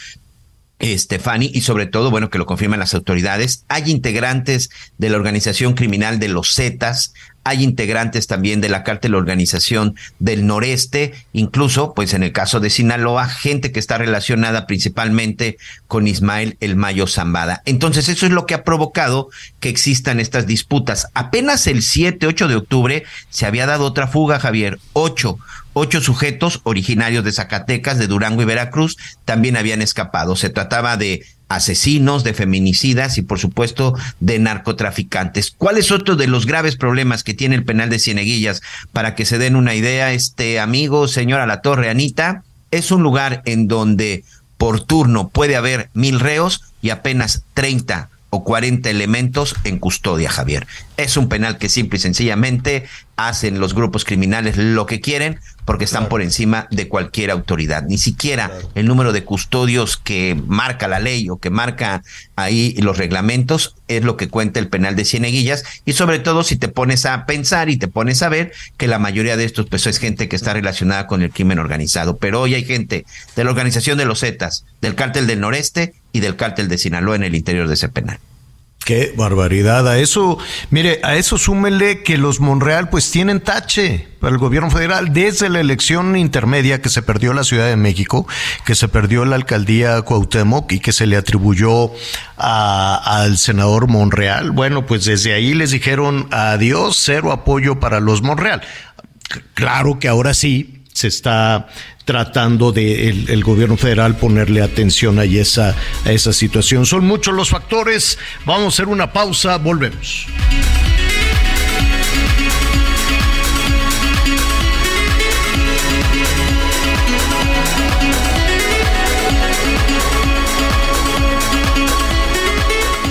Estefani, y sobre todo, bueno, que lo confirman las autoridades. Hay integrantes de la organización criminal de los Zetas, hay integrantes también de la cártel organización del noreste, incluso, pues en el caso de Sinaloa, gente que está relacionada principalmente con Ismael El Mayo Zambada. Entonces, eso es lo que ha provocado que existan estas disputas. Apenas el 7, 8 de octubre se había dado otra fuga, Javier, ocho Ocho sujetos originarios de Zacatecas, de Durango y Veracruz también habían escapado. Se trataba de asesinos, de feminicidas y por supuesto de narcotraficantes. ¿Cuál es otro de los graves problemas que tiene el penal de Cieneguillas? Para que se den una idea, este amigo, señora La Torre, Anita, es un lugar en donde por turno puede haber mil reos y apenas 30 o 40 elementos en custodia, Javier. Es un penal que simple y sencillamente hacen los grupos criminales lo que quieren porque están por encima de cualquier autoridad. Ni siquiera el número de custodios que marca la ley o que marca ahí los reglamentos es lo que cuenta el penal de Cieneguillas y sobre todo si te pones a pensar y te pones a ver que la mayoría de estos pues es gente que está relacionada con el crimen organizado, pero hoy hay gente de la organización de los Zetas, del cártel del noreste y del cártel de Sinaloa en el interior de ese penal. Qué barbaridad. A eso, mire, a eso súmele que los Monreal pues tienen tache para el gobierno federal desde la elección intermedia que se perdió la Ciudad de México, que se perdió la alcaldía Cuauhtémoc y que se le atribuyó al senador Monreal. Bueno, pues desde ahí les dijeron adiós, cero apoyo para los Monreal. Claro que ahora sí se está tratando de el, gobierno federal ponerle atención esa, a esa situación. Son muchos los factores. Vamos a hacer una pausa, volvemos.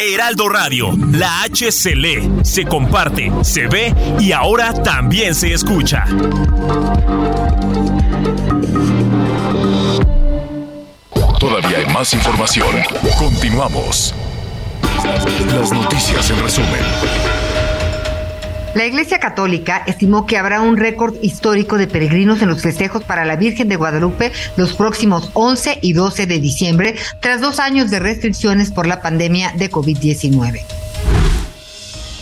Heraldo Radio, la H se lee, se comparte, se ve y ahora también se escucha. Todavía hay más información. Continuamos. Las noticias en resumen. La Iglesia Católica estimó que habrá un récord histórico de peregrinos en los festejos para la Virgen de Guadalupe los próximos 11 y 12 de diciembre, tras dos años de restricciones por la pandemia de COVID-19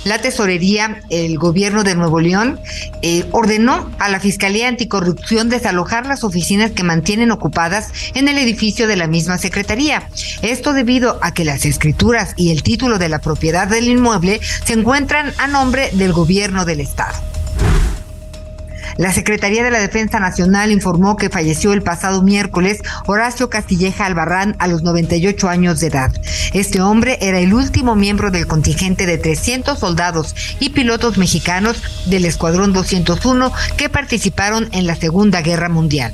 la tesorería, el gobierno de Nuevo León, eh, ordenó a la Fiscalía Anticorrupción desalojar las oficinas que mantienen ocupadas en el edificio de la misma Secretaría. Esto debido a que las escrituras y el título de la propiedad del inmueble se encuentran a nombre del gobierno del Estado. La Secretaría de la Defensa Nacional informó que falleció el pasado miércoles Horacio Castilleja Albarrán a los 98 años de edad. Este hombre era el último miembro del contingente de 300 soldados y pilotos mexicanos del Escuadrón 201 que participaron en la Segunda Guerra Mundial.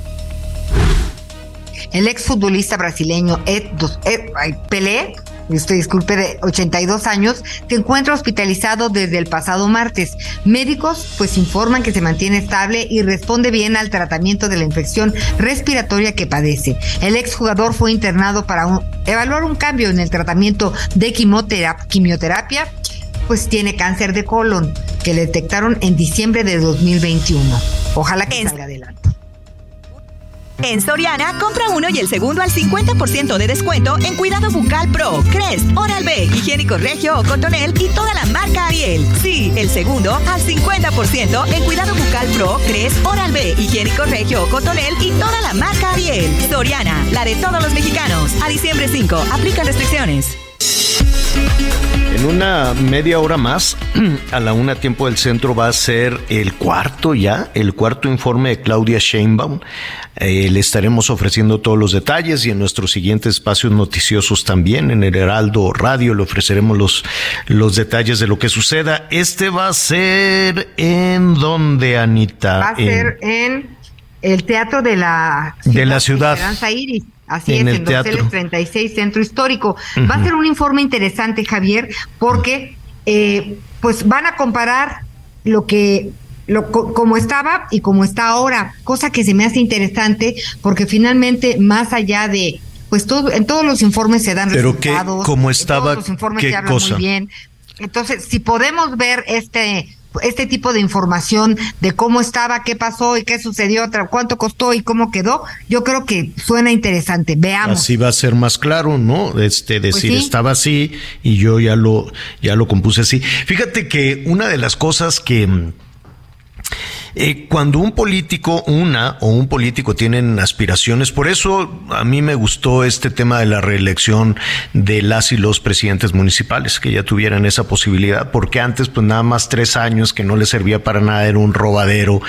El exfutbolista brasileño Ed, Ed Pelé usted disculpe, de 82 años, se encuentra hospitalizado desde el pasado martes. Médicos pues informan que se mantiene estable y responde bien al tratamiento de la infección respiratoria que padece. El exjugador fue internado para evaluar un cambio en el tratamiento de quimioterapia, pues tiene cáncer de colon que le detectaron en diciembre de 2021. Ojalá que salga. En Soriana, compra uno y el segundo al 50% de descuento en Cuidado Bucal Pro, Crest, Oral-B, Higiénico Regio o Cotonel y toda la marca Ariel. Sí, el segundo al 50% en Cuidado Bucal Pro, Crest, Oral-B, Higiénico Regio o Cotonel y toda la marca Ariel. Soriana, la de todos los mexicanos. A diciembre 5, aplica restricciones. En una media hora más, a la una tiempo del centro, va a ser el cuarto ya, el cuarto informe de Claudia Sheinbaum. Eh, le estaremos ofreciendo todos los detalles y en nuestros siguientes espacios noticiosos también, en el Heraldo Radio, le ofreceremos los, los detalles de lo que suceda. Este va a ser en donde, Anita. Va a ser en el Teatro de la de la ciudad. Iris. Así es, en Donceles 36, Centro Histórico. Va a ser un informe interesante, Javier, porque eh, pues van a comparar lo que lo, como estaba y como está ahora, cosa que se me hace interesante porque finalmente más allá de pues todo en todos los informes se dan Pero resultados, que como estaba los informes ¿qué se cosa? muy bien. Entonces, si podemos ver este este tipo de información de cómo estaba, qué pasó y qué sucedió, cuánto costó y cómo quedó, yo creo que suena interesante. Veamos. Así va a ser más claro, ¿no? Este Pues decir sí. estaba así y yo ya lo ya lo compuse así. Fíjate que una de las cosas que eh, cuando un político, una o un político tienen aspiraciones, por eso a mí me gustó este tema de la reelección de las y los presidentes municipales, que ya tuvieran esa posibilidad, porque antes pues nada más tres años que no les servía para nada, era un robadero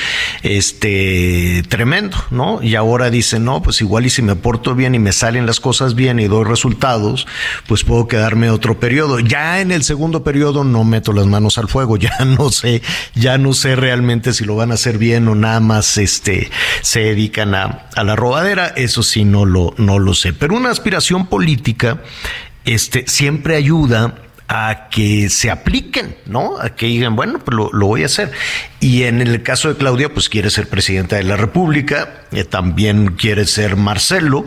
este tremendo, ¿no? Y ahora dicen, no, pues igual y si me porto bien y me salen las cosas bien y doy resultados, pues puedo quedarme otro periodo. Ya en el segundo periodo no meto las manos al fuego, ya no sé, ya no sé realmente si lo van a hacer bien o nada más este se dedican a, la robadera, eso sí no lo, no lo sé. Pero una aspiración política este, siempre ayuda a que se apliquen, ¿no? A que digan, bueno, pues lo, lo voy a hacer. Y en el caso de Claudia, pues quiere ser presidenta de la República, eh, también quiere ser Marcelo,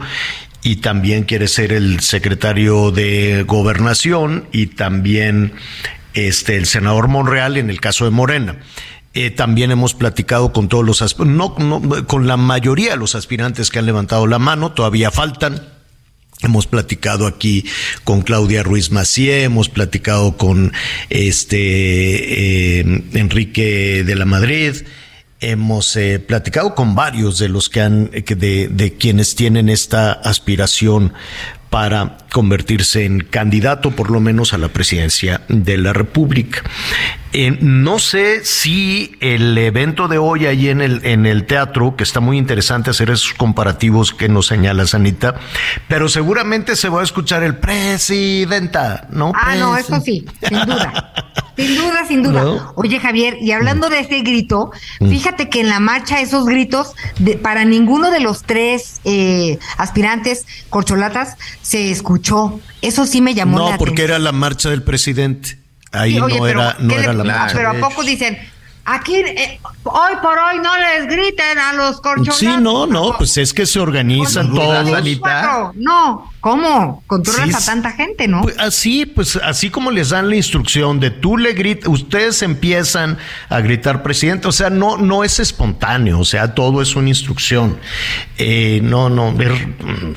y también quiere ser el secretario de Gobernación, y también este, el senador Monreal en el caso de Morena. Eh, también hemos platicado con todos los, no, con la mayoría de los aspirantes que han levantado la mano, todavía faltan. Hemos platicado aquí con Claudia Ruiz Macié, hemos platicado con este eh, Enrique de la Madrid, hemos eh, platicado con varios de los que han, de quienes tienen esta aspiración para convertirse en candidato por lo menos a la presidencia de la República. Eh, no sé si el evento de hoy ahí en el, en el teatro, que está muy interesante hacer esos comparativos que nos señala Sanita, pero seguramente se va a escuchar el presidenta, ¿no? Ah, no, eso sí, sin duda. Sin duda, sin duda. ¿No? Oye, Javier, y hablando de ese grito, Mm. fíjate que en la marcha esos gritos, de- para ninguno de los tres eh, aspirantes corcholatas se escuchó. Eso sí me llamó la No, porque atención. era la marcha del presidente. Ahí Sí, oye, no pero era, no ¿qué era le- la marcha. Pero ¿a poco dicen, aquí, eh, hoy por hoy no les griten a los corcholatas? Sí, no, no, pues es que se organizan todos. Cuatro. No, ¿cómo? Controlas Sí, a tanta gente, ¿no? Pues así, pues así como les dan la instrucción de tú le gritas, ustedes empiezan a gritar presidente, o sea, no, no es espontáneo, o sea, todo es una instrucción. Eh, no, no, ver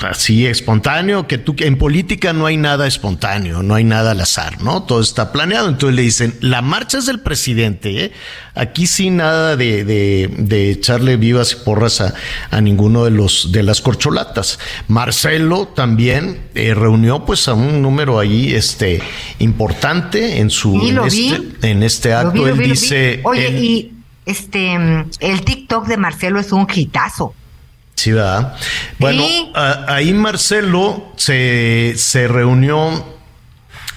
así espontáneo, que tú, en política no hay nada espontáneo, no hay nada al azar, ¿no? Todo está planeado. Entonces le dicen, la marcha es del presidente, ¿eh? Aquí sí nada de, de, de echarle vivas y porras a, a ninguno de los de las corcholatas. Marcelo también eh, reunió pues a un número ahí este importante en su Sí, en, lo este, en este acto. lo él vi, lo vi. dice Oye, él- y este, el TikTok de Marcelo es un hitazo. Sí, ¿verdad? Bueno, ahí Marcelo se, se reunió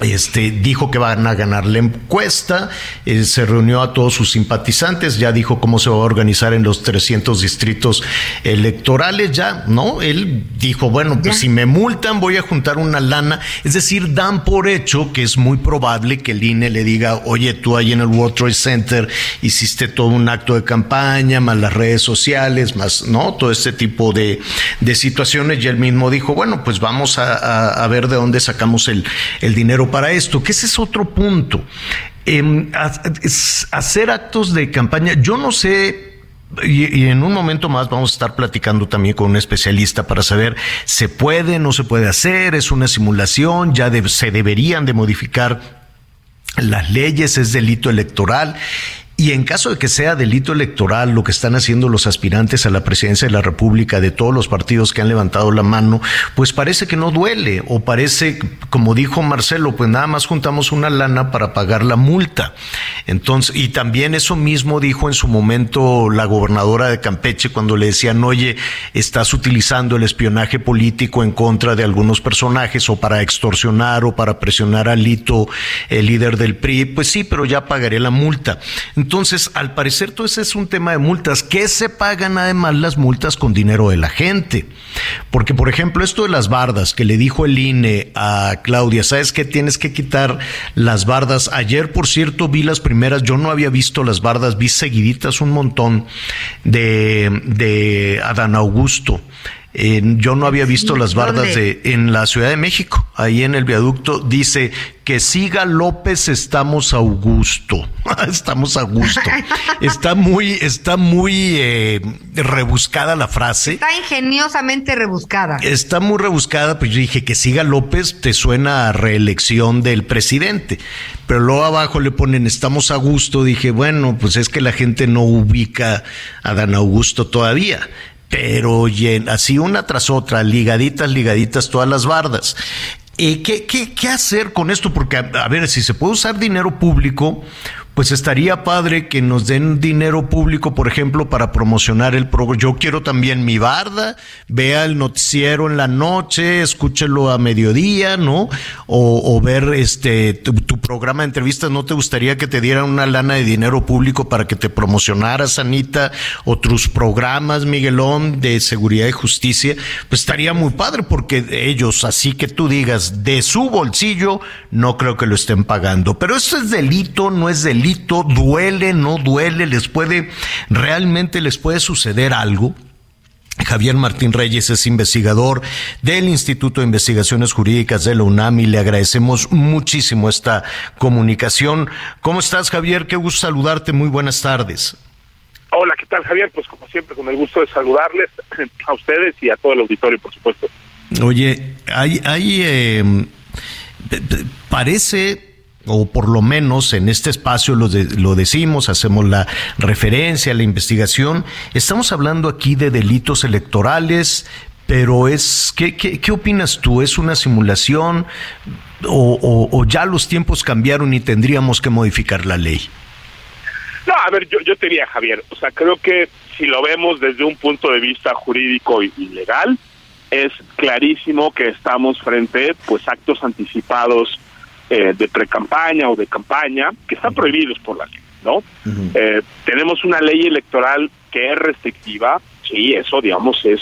este, dijo que van a ganar la encuesta, eh, se reunió a todos sus simpatizantes, ya dijo cómo se va a organizar en los 300 distritos electorales, ya, ¿no? Él dijo, bueno, pues si me multan voy a juntar una lana, es decir, dan por hecho que es muy probable que el INE le diga, oye, tú ahí en el World Trade Center hiciste todo un acto de campaña, más las redes sociales, más, ¿no? Todo este tipo de, de situaciones, y él mismo dijo, bueno, pues vamos a, a ver de dónde sacamos el, el dinero para esto, que ese es otro punto. Em, hacer actos de campaña, yo no sé y, en un momento más vamos a estar platicando también con un especialista para saber se puede, no se puede hacer, es una simulación, ya se deberían de modificar las leyes, es delito electoral. Y en caso de que sea delito electoral lo que están haciendo los aspirantes a la presidencia de la República de todos los partidos que han levantado la mano, pues parece que no duele o parece, como dijo Marcelo, pues nada más juntamos una lana para pagar la multa. Entonces, y también eso mismo dijo en su momento la gobernadora de Campeche cuando le decían, oye, estás utilizando el espionaje político en contra de algunos personajes o para extorsionar o para presionar a Lito, el líder del PRI. Pues sí, pero ya pagaré la multa. Al parecer todo ese es un tema de multas. ¿Qué se pagan además las multas con dinero de la gente? Porque, por ejemplo, esto de las bardas que le dijo el INE a Claudia, ¿sabes qué? Tienes que quitar las bardas. Ayer, por cierto, vi las primeras, yo no había visto las bardas, vi seguiditas un montón de, de Adán Augusto yo no había visto las bardas de en la Ciudad de México. Ahí en el viaducto dice que siga López, estamos a gusto. estamos a gusto. está muy, está muy eh, rebuscada la frase. Está ingeniosamente rebuscada. Está muy rebuscada, pues yo dije que siga López, te suena a reelección del presidente. Pero luego abajo le ponen estamos a gusto. Dije, bueno, pues es que la gente no ubica a Dan Augusto todavía pero así una tras otra, ligaditas, ligaditas todas las bardas. ¿Y qué, qué, qué hacer con esto? Porque, a ver, si se puede usar dinero público, pues estaría padre que nos den dinero público, por ejemplo, para promocionar el programa. Yo quiero también mi barda, vea el noticiero en la noche, escúchelo a mediodía, ¿no? O, ver este tu, programa de entrevistas. ¿No te gustaría que te dieran una lana de dinero público para que te promocionaras, Anita, o tus programas, Miguelón, de seguridad y justicia? Pues estaría muy padre, porque ellos, así que tú digas, de su bolsillo, no creo que lo estén pagando. Pero eso es delito, no es delito duele, no duele, les puede, realmente les puede suceder algo. Javier Martín Reyes es investigador del Instituto de Investigaciones Jurídicas de la UNAM y le agradecemos muchísimo esta comunicación. ¿Cómo estás, Javier? Qué gusto saludarte. Muy buenas tardes. Hola, ¿qué tal, Javier? Pues como siempre, con el gusto de saludarles a ustedes y a todo el auditorio, por supuesto. Oye, hay, hay eh, parece o por lo menos en este espacio lo, lo, decimos, hacemos la referencia a la investigación. Estamos hablando aquí de delitos electorales, pero es, ¿qué, qué, opinas tú? ¿Es una simulación o, o, ya los tiempos cambiaron y tendríamos que modificar la ley? No, a ver, yo, yo te diría, Javier, o sea, creo que si lo vemos desde un punto de vista jurídico y legal, es clarísimo que estamos frente pues actos anticipados eh, de pre-campaña o de campaña que están prohibidos por la ley, ¿no? Eh, tenemos una ley electoral que es restrictiva, sí, eso, digamos, es,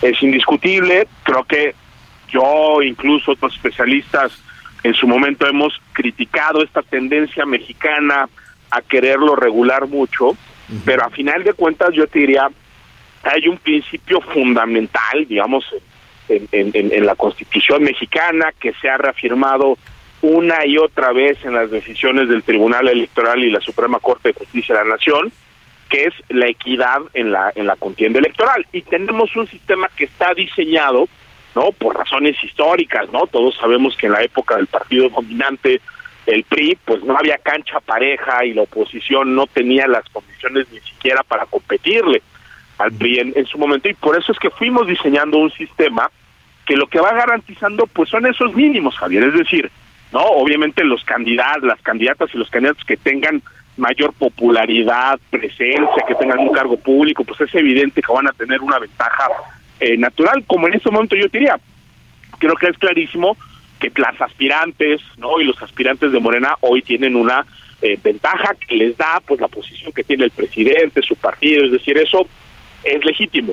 es indiscutible. Creo que yo, incluso otros especialistas, en su momento hemos criticado esta tendencia mexicana a quererlo regular mucho, pero a final de cuentas yo te diría, hay un principio fundamental, digamos, en, en, en la Constitución mexicana que se ha reafirmado una y otra vez en las decisiones del Tribunal Electoral y la Suprema Corte de Justicia de la Nación, que es la equidad en la en la contienda electoral y tenemos un sistema que está diseñado, ¿no? por razones históricas, ¿no? Todos sabemos que en la época del partido dominante el PRI, pues no había cancha pareja y la oposición no tenía las condiciones ni siquiera para competirle al PRI en, en su momento y por eso es que fuimos diseñando un sistema que lo que va garantizando pues son esos mínimos, Javier, es decir, ¿no? Obviamente los candidatos, las candidatas y los candidatos que tengan mayor popularidad, presencia, que tengan un cargo público, pues es evidente que van a tener una ventaja eh, natural, como en este momento yo diría. Creo que es clarísimo que las aspirantes, ¿no? Y los aspirantes de Morena hoy tienen una eh, ventaja que les da pues la posición que tiene el presidente, su partido, es decir, eso es legítimo.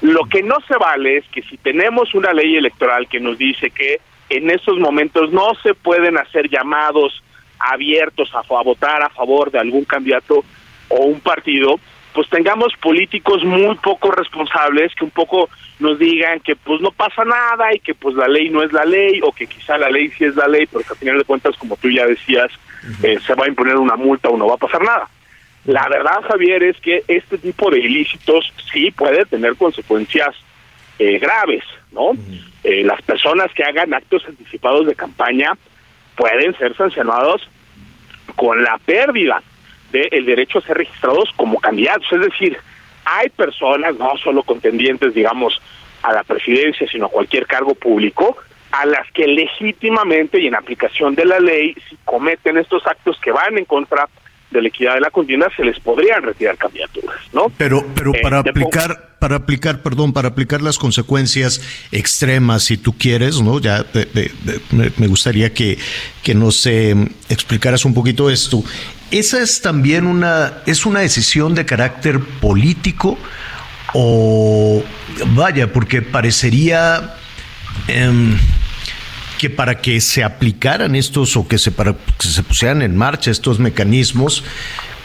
Lo que no se vale es que si tenemos una ley electoral que nos dice que en esos momentos no se pueden hacer llamados abiertos a, a votar a favor de algún candidato o un partido, pues tengamos políticos muy poco responsables que un poco nos digan que pues no pasa nada y que pues la ley no es la ley o que quizá la ley sí es la ley, pero que al final de cuentas, como tú ya decías, eh, se va a imponer una multa o no va a pasar nada. La verdad, Javier, es que este tipo de ilícitos sí puede tener consecuencias eh, graves, ¿no? Eh, las personas que hagan actos anticipados de campaña pueden ser sancionados con la pérdida del derecho a ser registrados como candidatos. Es decir, hay personas, no solo contendientes, digamos, a la presidencia, sino a cualquier cargo público, a las que legítimamente y en aplicación de la ley, si cometen estos actos que van en contra de la equidad de la contienda, se les podrían retirar candidaturas, ¿no? Pero, pero Eh, para aplicar, para aplicar, perdón, para aplicar las consecuencias extremas, si tú quieres, ¿no? Ya me- me gustaría que, que nos eh, explicaras un poquito esto. Esa es también una, es una decisión de carácter político o vaya, porque parecería em, que para que se aplicaran estos o que se, para que se pusieran en marcha estos mecanismos,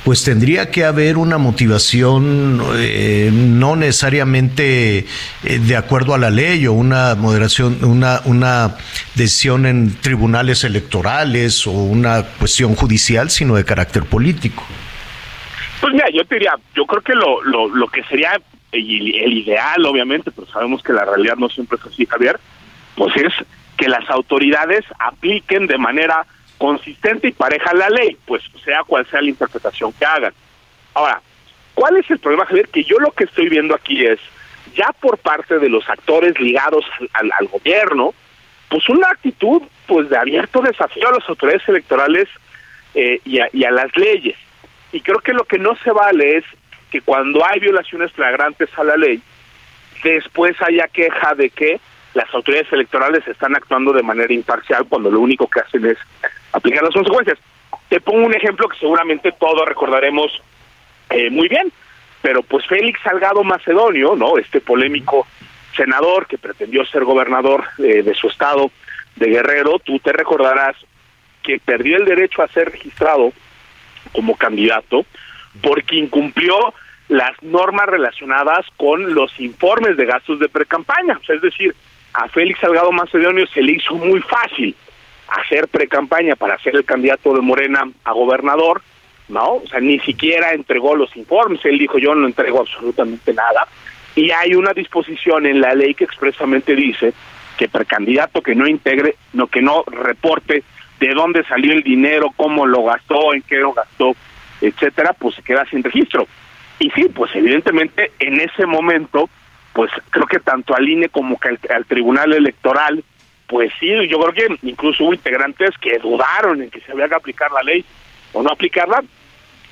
pues tendría que haber una motivación eh, no necesariamente eh, de acuerdo a la ley o una moderación, una, una decisión en tribunales electorales o una cuestión judicial, sino de carácter político. Pues mira, yo te diría, yo creo que lo, lo, lo que sería el, el ideal, obviamente, pero sabemos que la realidad no siempre es así, Javier, pues es que las autoridades apliquen de manera consistente y pareja la ley, pues sea cual sea la interpretación que hagan. Ahora, ¿cuál es el problema, Javier? Que yo lo que estoy viendo aquí es, ya por parte de los actores ligados al, gobierno, pues una actitud pues de abierto desafío a las autoridades electorales eh, y, a, y a las leyes. Y creo que lo que no se vale es que cuando hay violaciones flagrantes a la ley, después haya queja de que las autoridades electorales están actuando de manera imparcial cuando lo único que hacen es aplicar las consecuencias. Te pongo un ejemplo que seguramente todos recordaremos eh, muy bien, pero pues Félix Salgado Macedonio, ¿no? Este polémico senador que pretendió ser gobernador eh, de su estado de Guerrero, tú te recordarás que perdió el derecho a ser registrado como candidato porque incumplió las normas relacionadas con los informes de gastos de precampaña. O es decir, a Félix Salgado Macedonio se le hizo muy fácil hacer precampaña para ser el candidato de Morena a gobernador, ¿no? O sea, ni siquiera entregó los informes, él dijo yo no entrego absolutamente nada. Y hay una disposición en la ley que expresamente dice que precandidato que no integre, no que no reporte de dónde salió el dinero, cómo lo gastó, en qué lo gastó, etcétera, pues se queda sin registro. Y sí, pues evidentemente en ese momento, pues creo que tanto al INE como que al, al Tribunal Electoral, pues sí, yo creo que incluso hubo integrantes que dudaron en que se había que aplicar la ley o no aplicarla,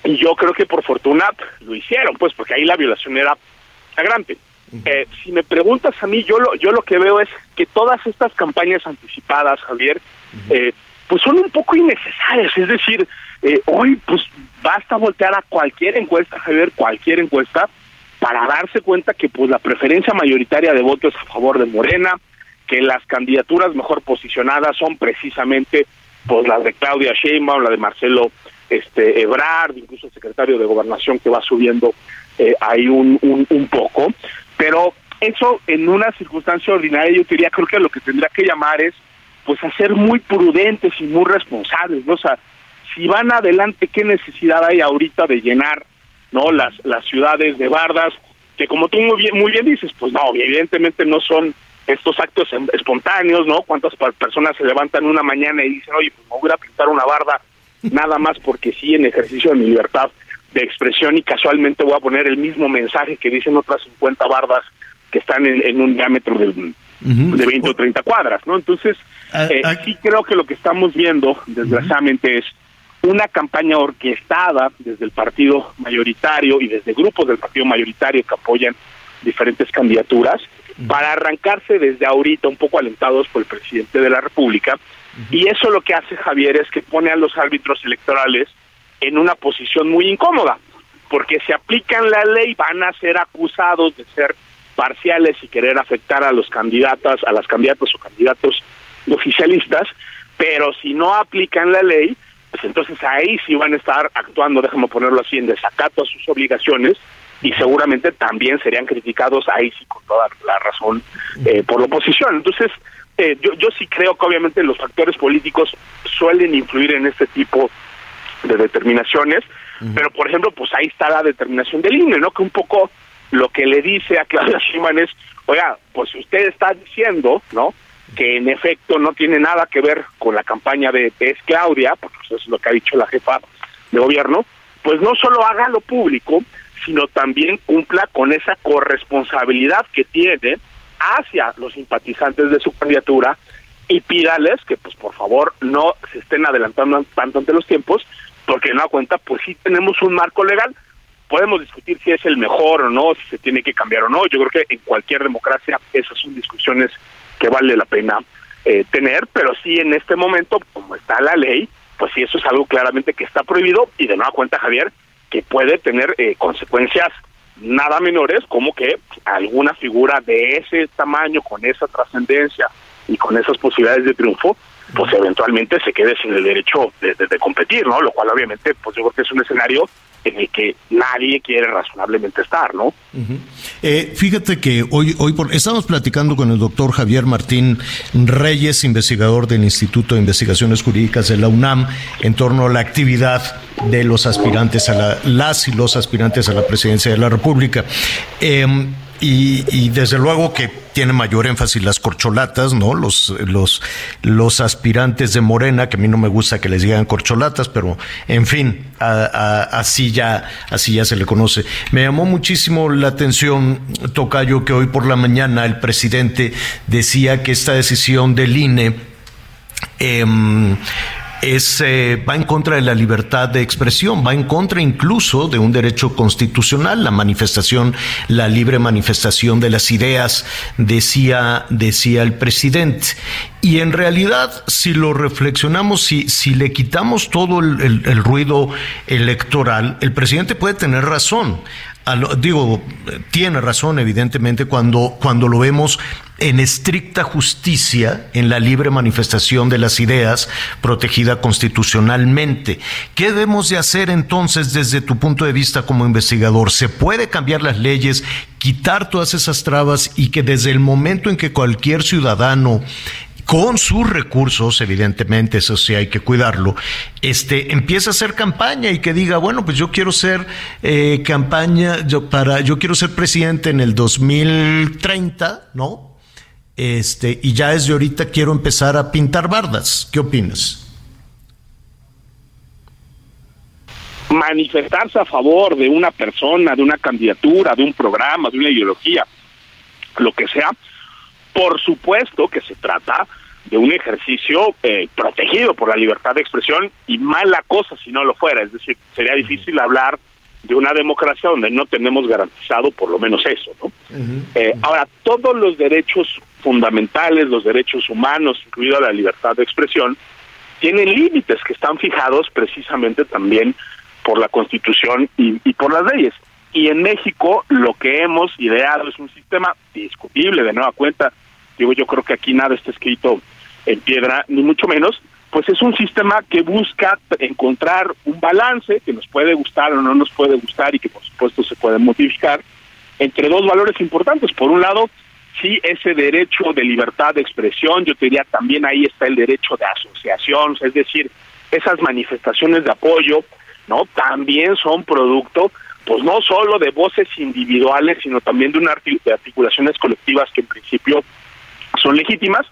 y yo creo que por fortuna lo hicieron, pues porque ahí la violación era flagrante. Eh, si me preguntas a mí, yo lo, yo lo que veo es que todas estas campañas anticipadas, Javier, eh, pues son un poco innecesarias. Es decir, eh, hoy pues basta voltear a cualquier encuesta, Javier, cualquier encuesta, para darse cuenta que pues la preferencia mayoritaria de votos es a favor de Morena, que las candidaturas mejor posicionadas son precisamente pues las de Claudia Sheinbaum, la de Marcelo este Ebrard, incluso el secretario de Gobernación que va subiendo eh, ahí un, un, un poco, pero eso en una circunstancia ordinaria yo diría creo que lo que tendría que llamar es pues a ser muy prudentes y muy responsables, ¿no? O sea, si van adelante, ¿qué necesidad hay ahorita de llenar, ¿no? Las, las ciudades de bardas, que como tú muy bien, muy bien dices, pues no, evidentemente no son estos actos espontáneos, ¿no? Cuántas personas se levantan una mañana y dicen, oye, pues me voy a pintar una barda nada más porque sí, en ejercicio de mi libertad de expresión y casualmente voy a poner el mismo mensaje que dicen otras 50 bardas que están en, en un diámetro del, de 20 o 30 cuadras, ¿no? Entonces, Ah, eh, sí creo que lo que estamos viendo, desgraciadamente, es una campaña orquestada desde el partido mayoritario y desde grupos del partido mayoritario que apoyan diferentes candidaturas para arrancarse desde ahorita un poco alentados por el presidente de la República. Y eso lo que hace Javier es que pone a los árbitros electorales en una posición muy incómoda, porque si aplican la ley van a ser acusados de ser parciales y querer afectar a los candidatos, a las candidatas o candidatos oficialistas, pero si no aplican la ley, pues entonces ahí sí van a estar actuando, déjame ponerlo así, en desacato a sus obligaciones y seguramente también serían criticados ahí sí con toda la razón eh, por la oposición. Entonces, eh, yo, yo sí creo que obviamente los factores políticos suelen influir en este tipo de determinaciones, pero por ejemplo, pues ahí está la determinación del INE, ¿no? Que un poco lo que le dice a Claudia Sheinbaum es, oiga, pues usted está diciendo, ¿no? Que en efecto no tiene nada que ver con la campaña de, es Claudia, porque eso es lo que ha dicho la jefa de gobierno, pues no solo haga lo público, sino también cumpla con esa corresponsabilidad que tiene hacia los simpatizantes de su candidatura y pídales que pues por favor no se estén adelantando tanto ante los tiempos, porque no da cuenta, pues sí tenemos un marco legal, podemos discutir si es el mejor o no, si se tiene que cambiar o no, yo creo que en cualquier democracia esas son discusiones que vale la pena eh, tener, pero sí en este momento, como está la ley, pues sí, eso es algo claramente que está prohibido y de nueva cuenta, Javier, que puede tener eh, consecuencias nada menores, como que alguna figura de ese tamaño, con esa trascendencia y con esas posibilidades de triunfo, pues eventualmente se quede sin el derecho de, de competir, ¿no? Lo cual obviamente, pues yo creo que es un escenario en el que nadie quiere razonablemente estar, ¿no? eh, fíjate que hoy, hoy por, estamos platicando con el doctor Javier Martín Reyes, investigador del Instituto de Investigaciones Jurídicas de la UNAM, en torno a la actividad de los aspirantes a la, las y los aspirantes a la presidencia de la República. Eh, y, y, desde luego que tiene mayor énfasis las corcholatas, ¿no? Los, los, los aspirantes de Morena, que a mí no me gusta que les digan corcholatas, pero en fin, así ya, así ya se le conoce. Me llamó muchísimo la atención, Tocayo, que hoy por la mañana el presidente decía que esta decisión del INE eh, es, eh, va en contra de la libertad de expresión, va en contra incluso de un derecho constitucional, la manifestación, la libre manifestación de las ideas, decía, decía el presidente. Y en realidad, si lo reflexionamos, si, si le quitamos todo el, el, el ruido electoral, el presidente puede tener razón. Lo, digo, tiene razón evidentemente cuando, cuando lo vemos en estricta justicia en la libre manifestación de las ideas protegida constitucionalmente. ¿Qué debemos de hacer entonces desde tu punto de vista como investigador? ¿Se puede cambiar las leyes, quitar todas esas trabas y que desde el momento en que cualquier ciudadano con sus recursos, evidentemente, eso sí hay que cuidarlo, este, empieza a hacer campaña y que diga, bueno, pues yo quiero ser eh, campaña, yo, para, yo quiero ser presidente en el 2030, ¿no? Este, y ya desde ahorita quiero empezar a pintar bardas. ¿Qué opinas? Manifestarse a favor de una persona, de una candidatura, de un programa, de una ideología, lo que sea, por supuesto que se trata de un ejercicio eh, protegido por la libertad de expresión y mala cosa si no lo fuera. Es decir, sería difícil hablar de una democracia donde no tenemos garantizado por lo menos eso. ¿no? Uh -huh. eh, ahora, todos los derechos fundamentales, los derechos humanos, incluida la libertad de expresión, tienen límites que están fijados precisamente también por la Constitución y, y por las leyes. Y en México lo que hemos ideado es un sistema discutible, de nueva cuenta, digo, yo creo que aquí nada está escrito en piedra, ni mucho menos, pues es un sistema que busca encontrar un balance que nos puede gustar o no nos puede gustar y que por supuesto se puede modificar entre dos valores importantes. Por un lado, sí, ese derecho de libertad de expresión, yo te diría también ahí está el derecho de asociación, es decir, esas manifestaciones de apoyo, ¿no? También son producto pues no solo de voces individuales, sino también de una articulaciones colectivas que en principio son legítimas,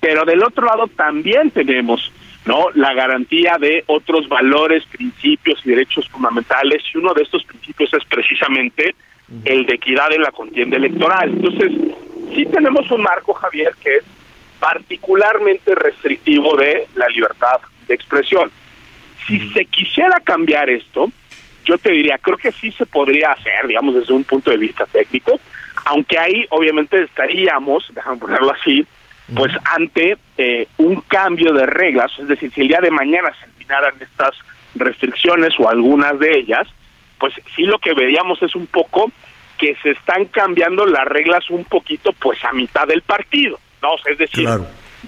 pero del otro lado también tenemos no la garantía de otros valores, principios y derechos fundamentales, y uno de estos principios es precisamente el de equidad en la contienda electoral. Entonces, sí tenemos un marco, Javier, que es particularmente restrictivo de la libertad de expresión. Si se quisiera cambiar esto, yo te diría, creo que sí se podría hacer, digamos, desde un punto de vista técnico, aunque ahí obviamente estaríamos, déjame ponerlo así, pues ante eh, un cambio de reglas, es decir, si el día de mañana se eliminaran estas restricciones o algunas de ellas, pues sí lo que veríamos es un poco que se están cambiando las reglas un poquito pues a mitad del partido, ¿no? Es decir,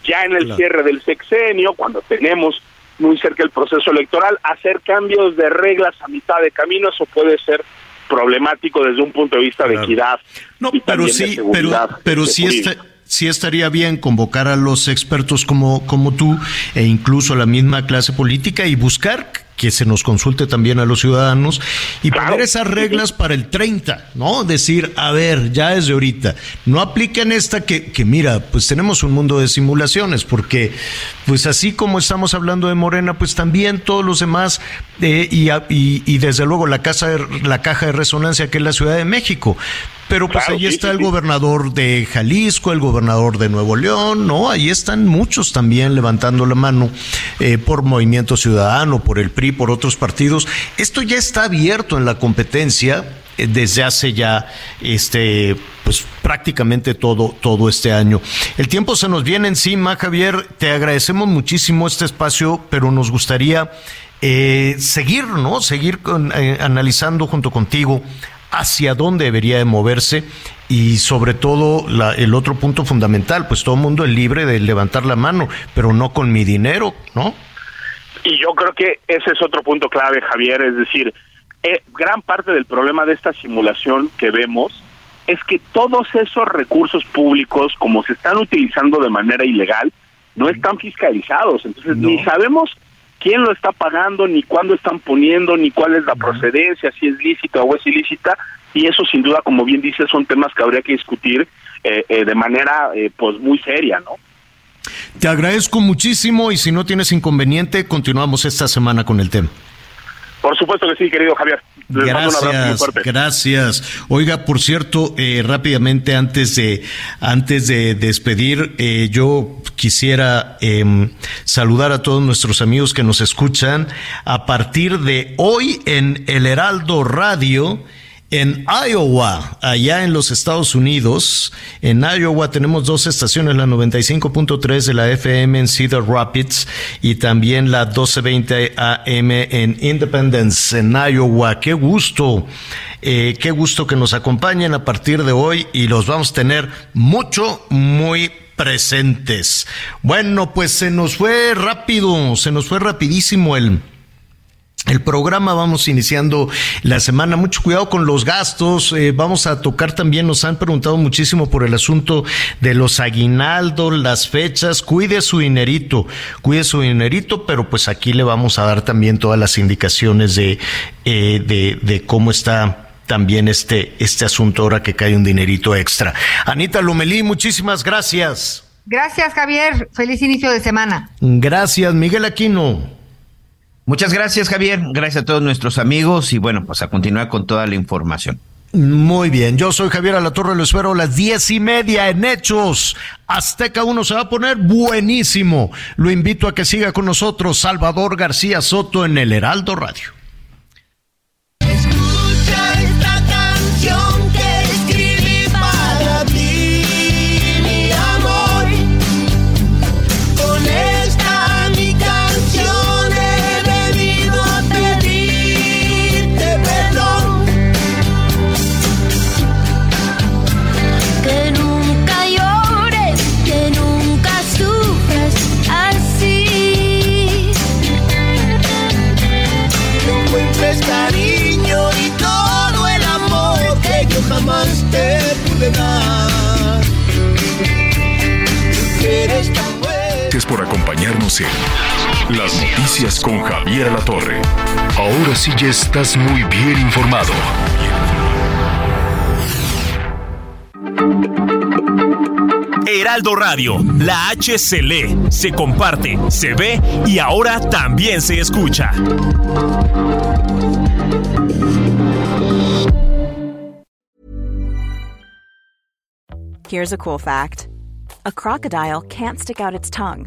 ya en el claro. cierre del sexenio, cuando tenemos muy cerca el proceso electoral, hacer cambios de reglas a mitad de camino, eso puede ser problemático desde un punto de vista de equidad. No, y pero sí, pero, pero sí, está, sí estaría bien convocar a los expertos como, como tú e incluso a la misma clase política y buscar que se nos consulte también a los ciudadanos y poner esas reglas para el 30, ¿no? Decir, a ver, ya desde ahorita, no apliquen esta que, que mira, pues tenemos un mundo de simulaciones, porque pues así como estamos hablando de Morena, pues también todos los demás, eh, y, y, y desde luego la, casa de- la caja de resonancia que es la Ciudad de México. Pero pues Claro, ahí sí, está sí, el sí. gobernador de Jalisco, el gobernador de Nuevo León, ¿no? Ahí están muchos también levantando la mano eh, por Movimiento Ciudadano, por el PRI, por otros partidos. Esto ya está abierto en la competencia eh, desde hace ya este pues prácticamente todo todo este año. El tiempo se nos viene encima, Javier, te agradecemos muchísimo este espacio, pero nos gustaría eh, seguir, ¿no? Seguir con, analizando junto contigo hacia dónde debería de moverse y sobre todo la- el otro punto fundamental, pues todo el mundo es libre de levantar la mano, pero no con mi dinero, ¿no? Y yo creo que ese es otro punto clave, Javier, es decir, eh, gran parte del problema de esta simulación que vemos es que todos esos recursos públicos, como se están utilizando de manera ilegal, no están fiscalizados. Entonces, ni sabemos quién lo está pagando, ni cuándo están poniendo, ni cuál es la procedencia, si es lícita o es ilícita. Y eso, sin duda, como bien dices, son temas que habría que discutir eh, eh, de manera eh, pues muy seria, ¿no? Te agradezco muchísimo y si no tienes inconveniente, continuamos esta semana con el tema. Por supuesto que sí, querido Javier. Les mando un abrazo muy Gracias, fuerte. gracias. Oiga, por cierto, eh, rápidamente antes de antes de despedir, eh, yo quisiera em, saludar a todos nuestros amigos que nos escuchan a partir de hoy en El Heraldo Radio. En Iowa, allá en los Estados Unidos, en Iowa tenemos dos estaciones, la 95.3 de la FM en Cedar Rapids y también la 1220 AM en Independence, en Iowa. Qué gusto, eh, qué gusto que nos acompañen a partir de hoy y los vamos a tener mucho, muy presentes. Bueno, pues se nos fue rápido, se nos fue rapidísimo el... El programa vamos iniciando la semana. Mucho cuidado con los gastos. Eh, vamos a tocar también, nos han preguntado muchísimo por el asunto de los aguinaldos, las fechas. Cuide su dinerito, cuide su dinerito, pero pues aquí le vamos a dar también todas las indicaciones de, eh, de, de cómo está también este, este asunto ahora que cae un dinerito extra. Anita Lomelí, muchísimas gracias. Gracias, Javier. Feliz inicio de semana. Gracias, Miguel Aquino. Muchas gracias, Javier. Gracias a todos nuestros amigos y bueno, pues a continuar con toda la información. Muy bien, yo soy Javier Alatorre, lo espero a las diez y media en Hechos. Azteca 1 se va a poner buenísimo. Lo invito a que siga con nosotros Salvador García Soto en el Heraldo Radio. Las noticias con Javier La Torre. Ahora sí ya estás muy bien informado. Heraldo Radio, la H se lee, se comparte, se ve y ahora también se escucha. Here's a cool fact. A crocodile can't stick out its tongue.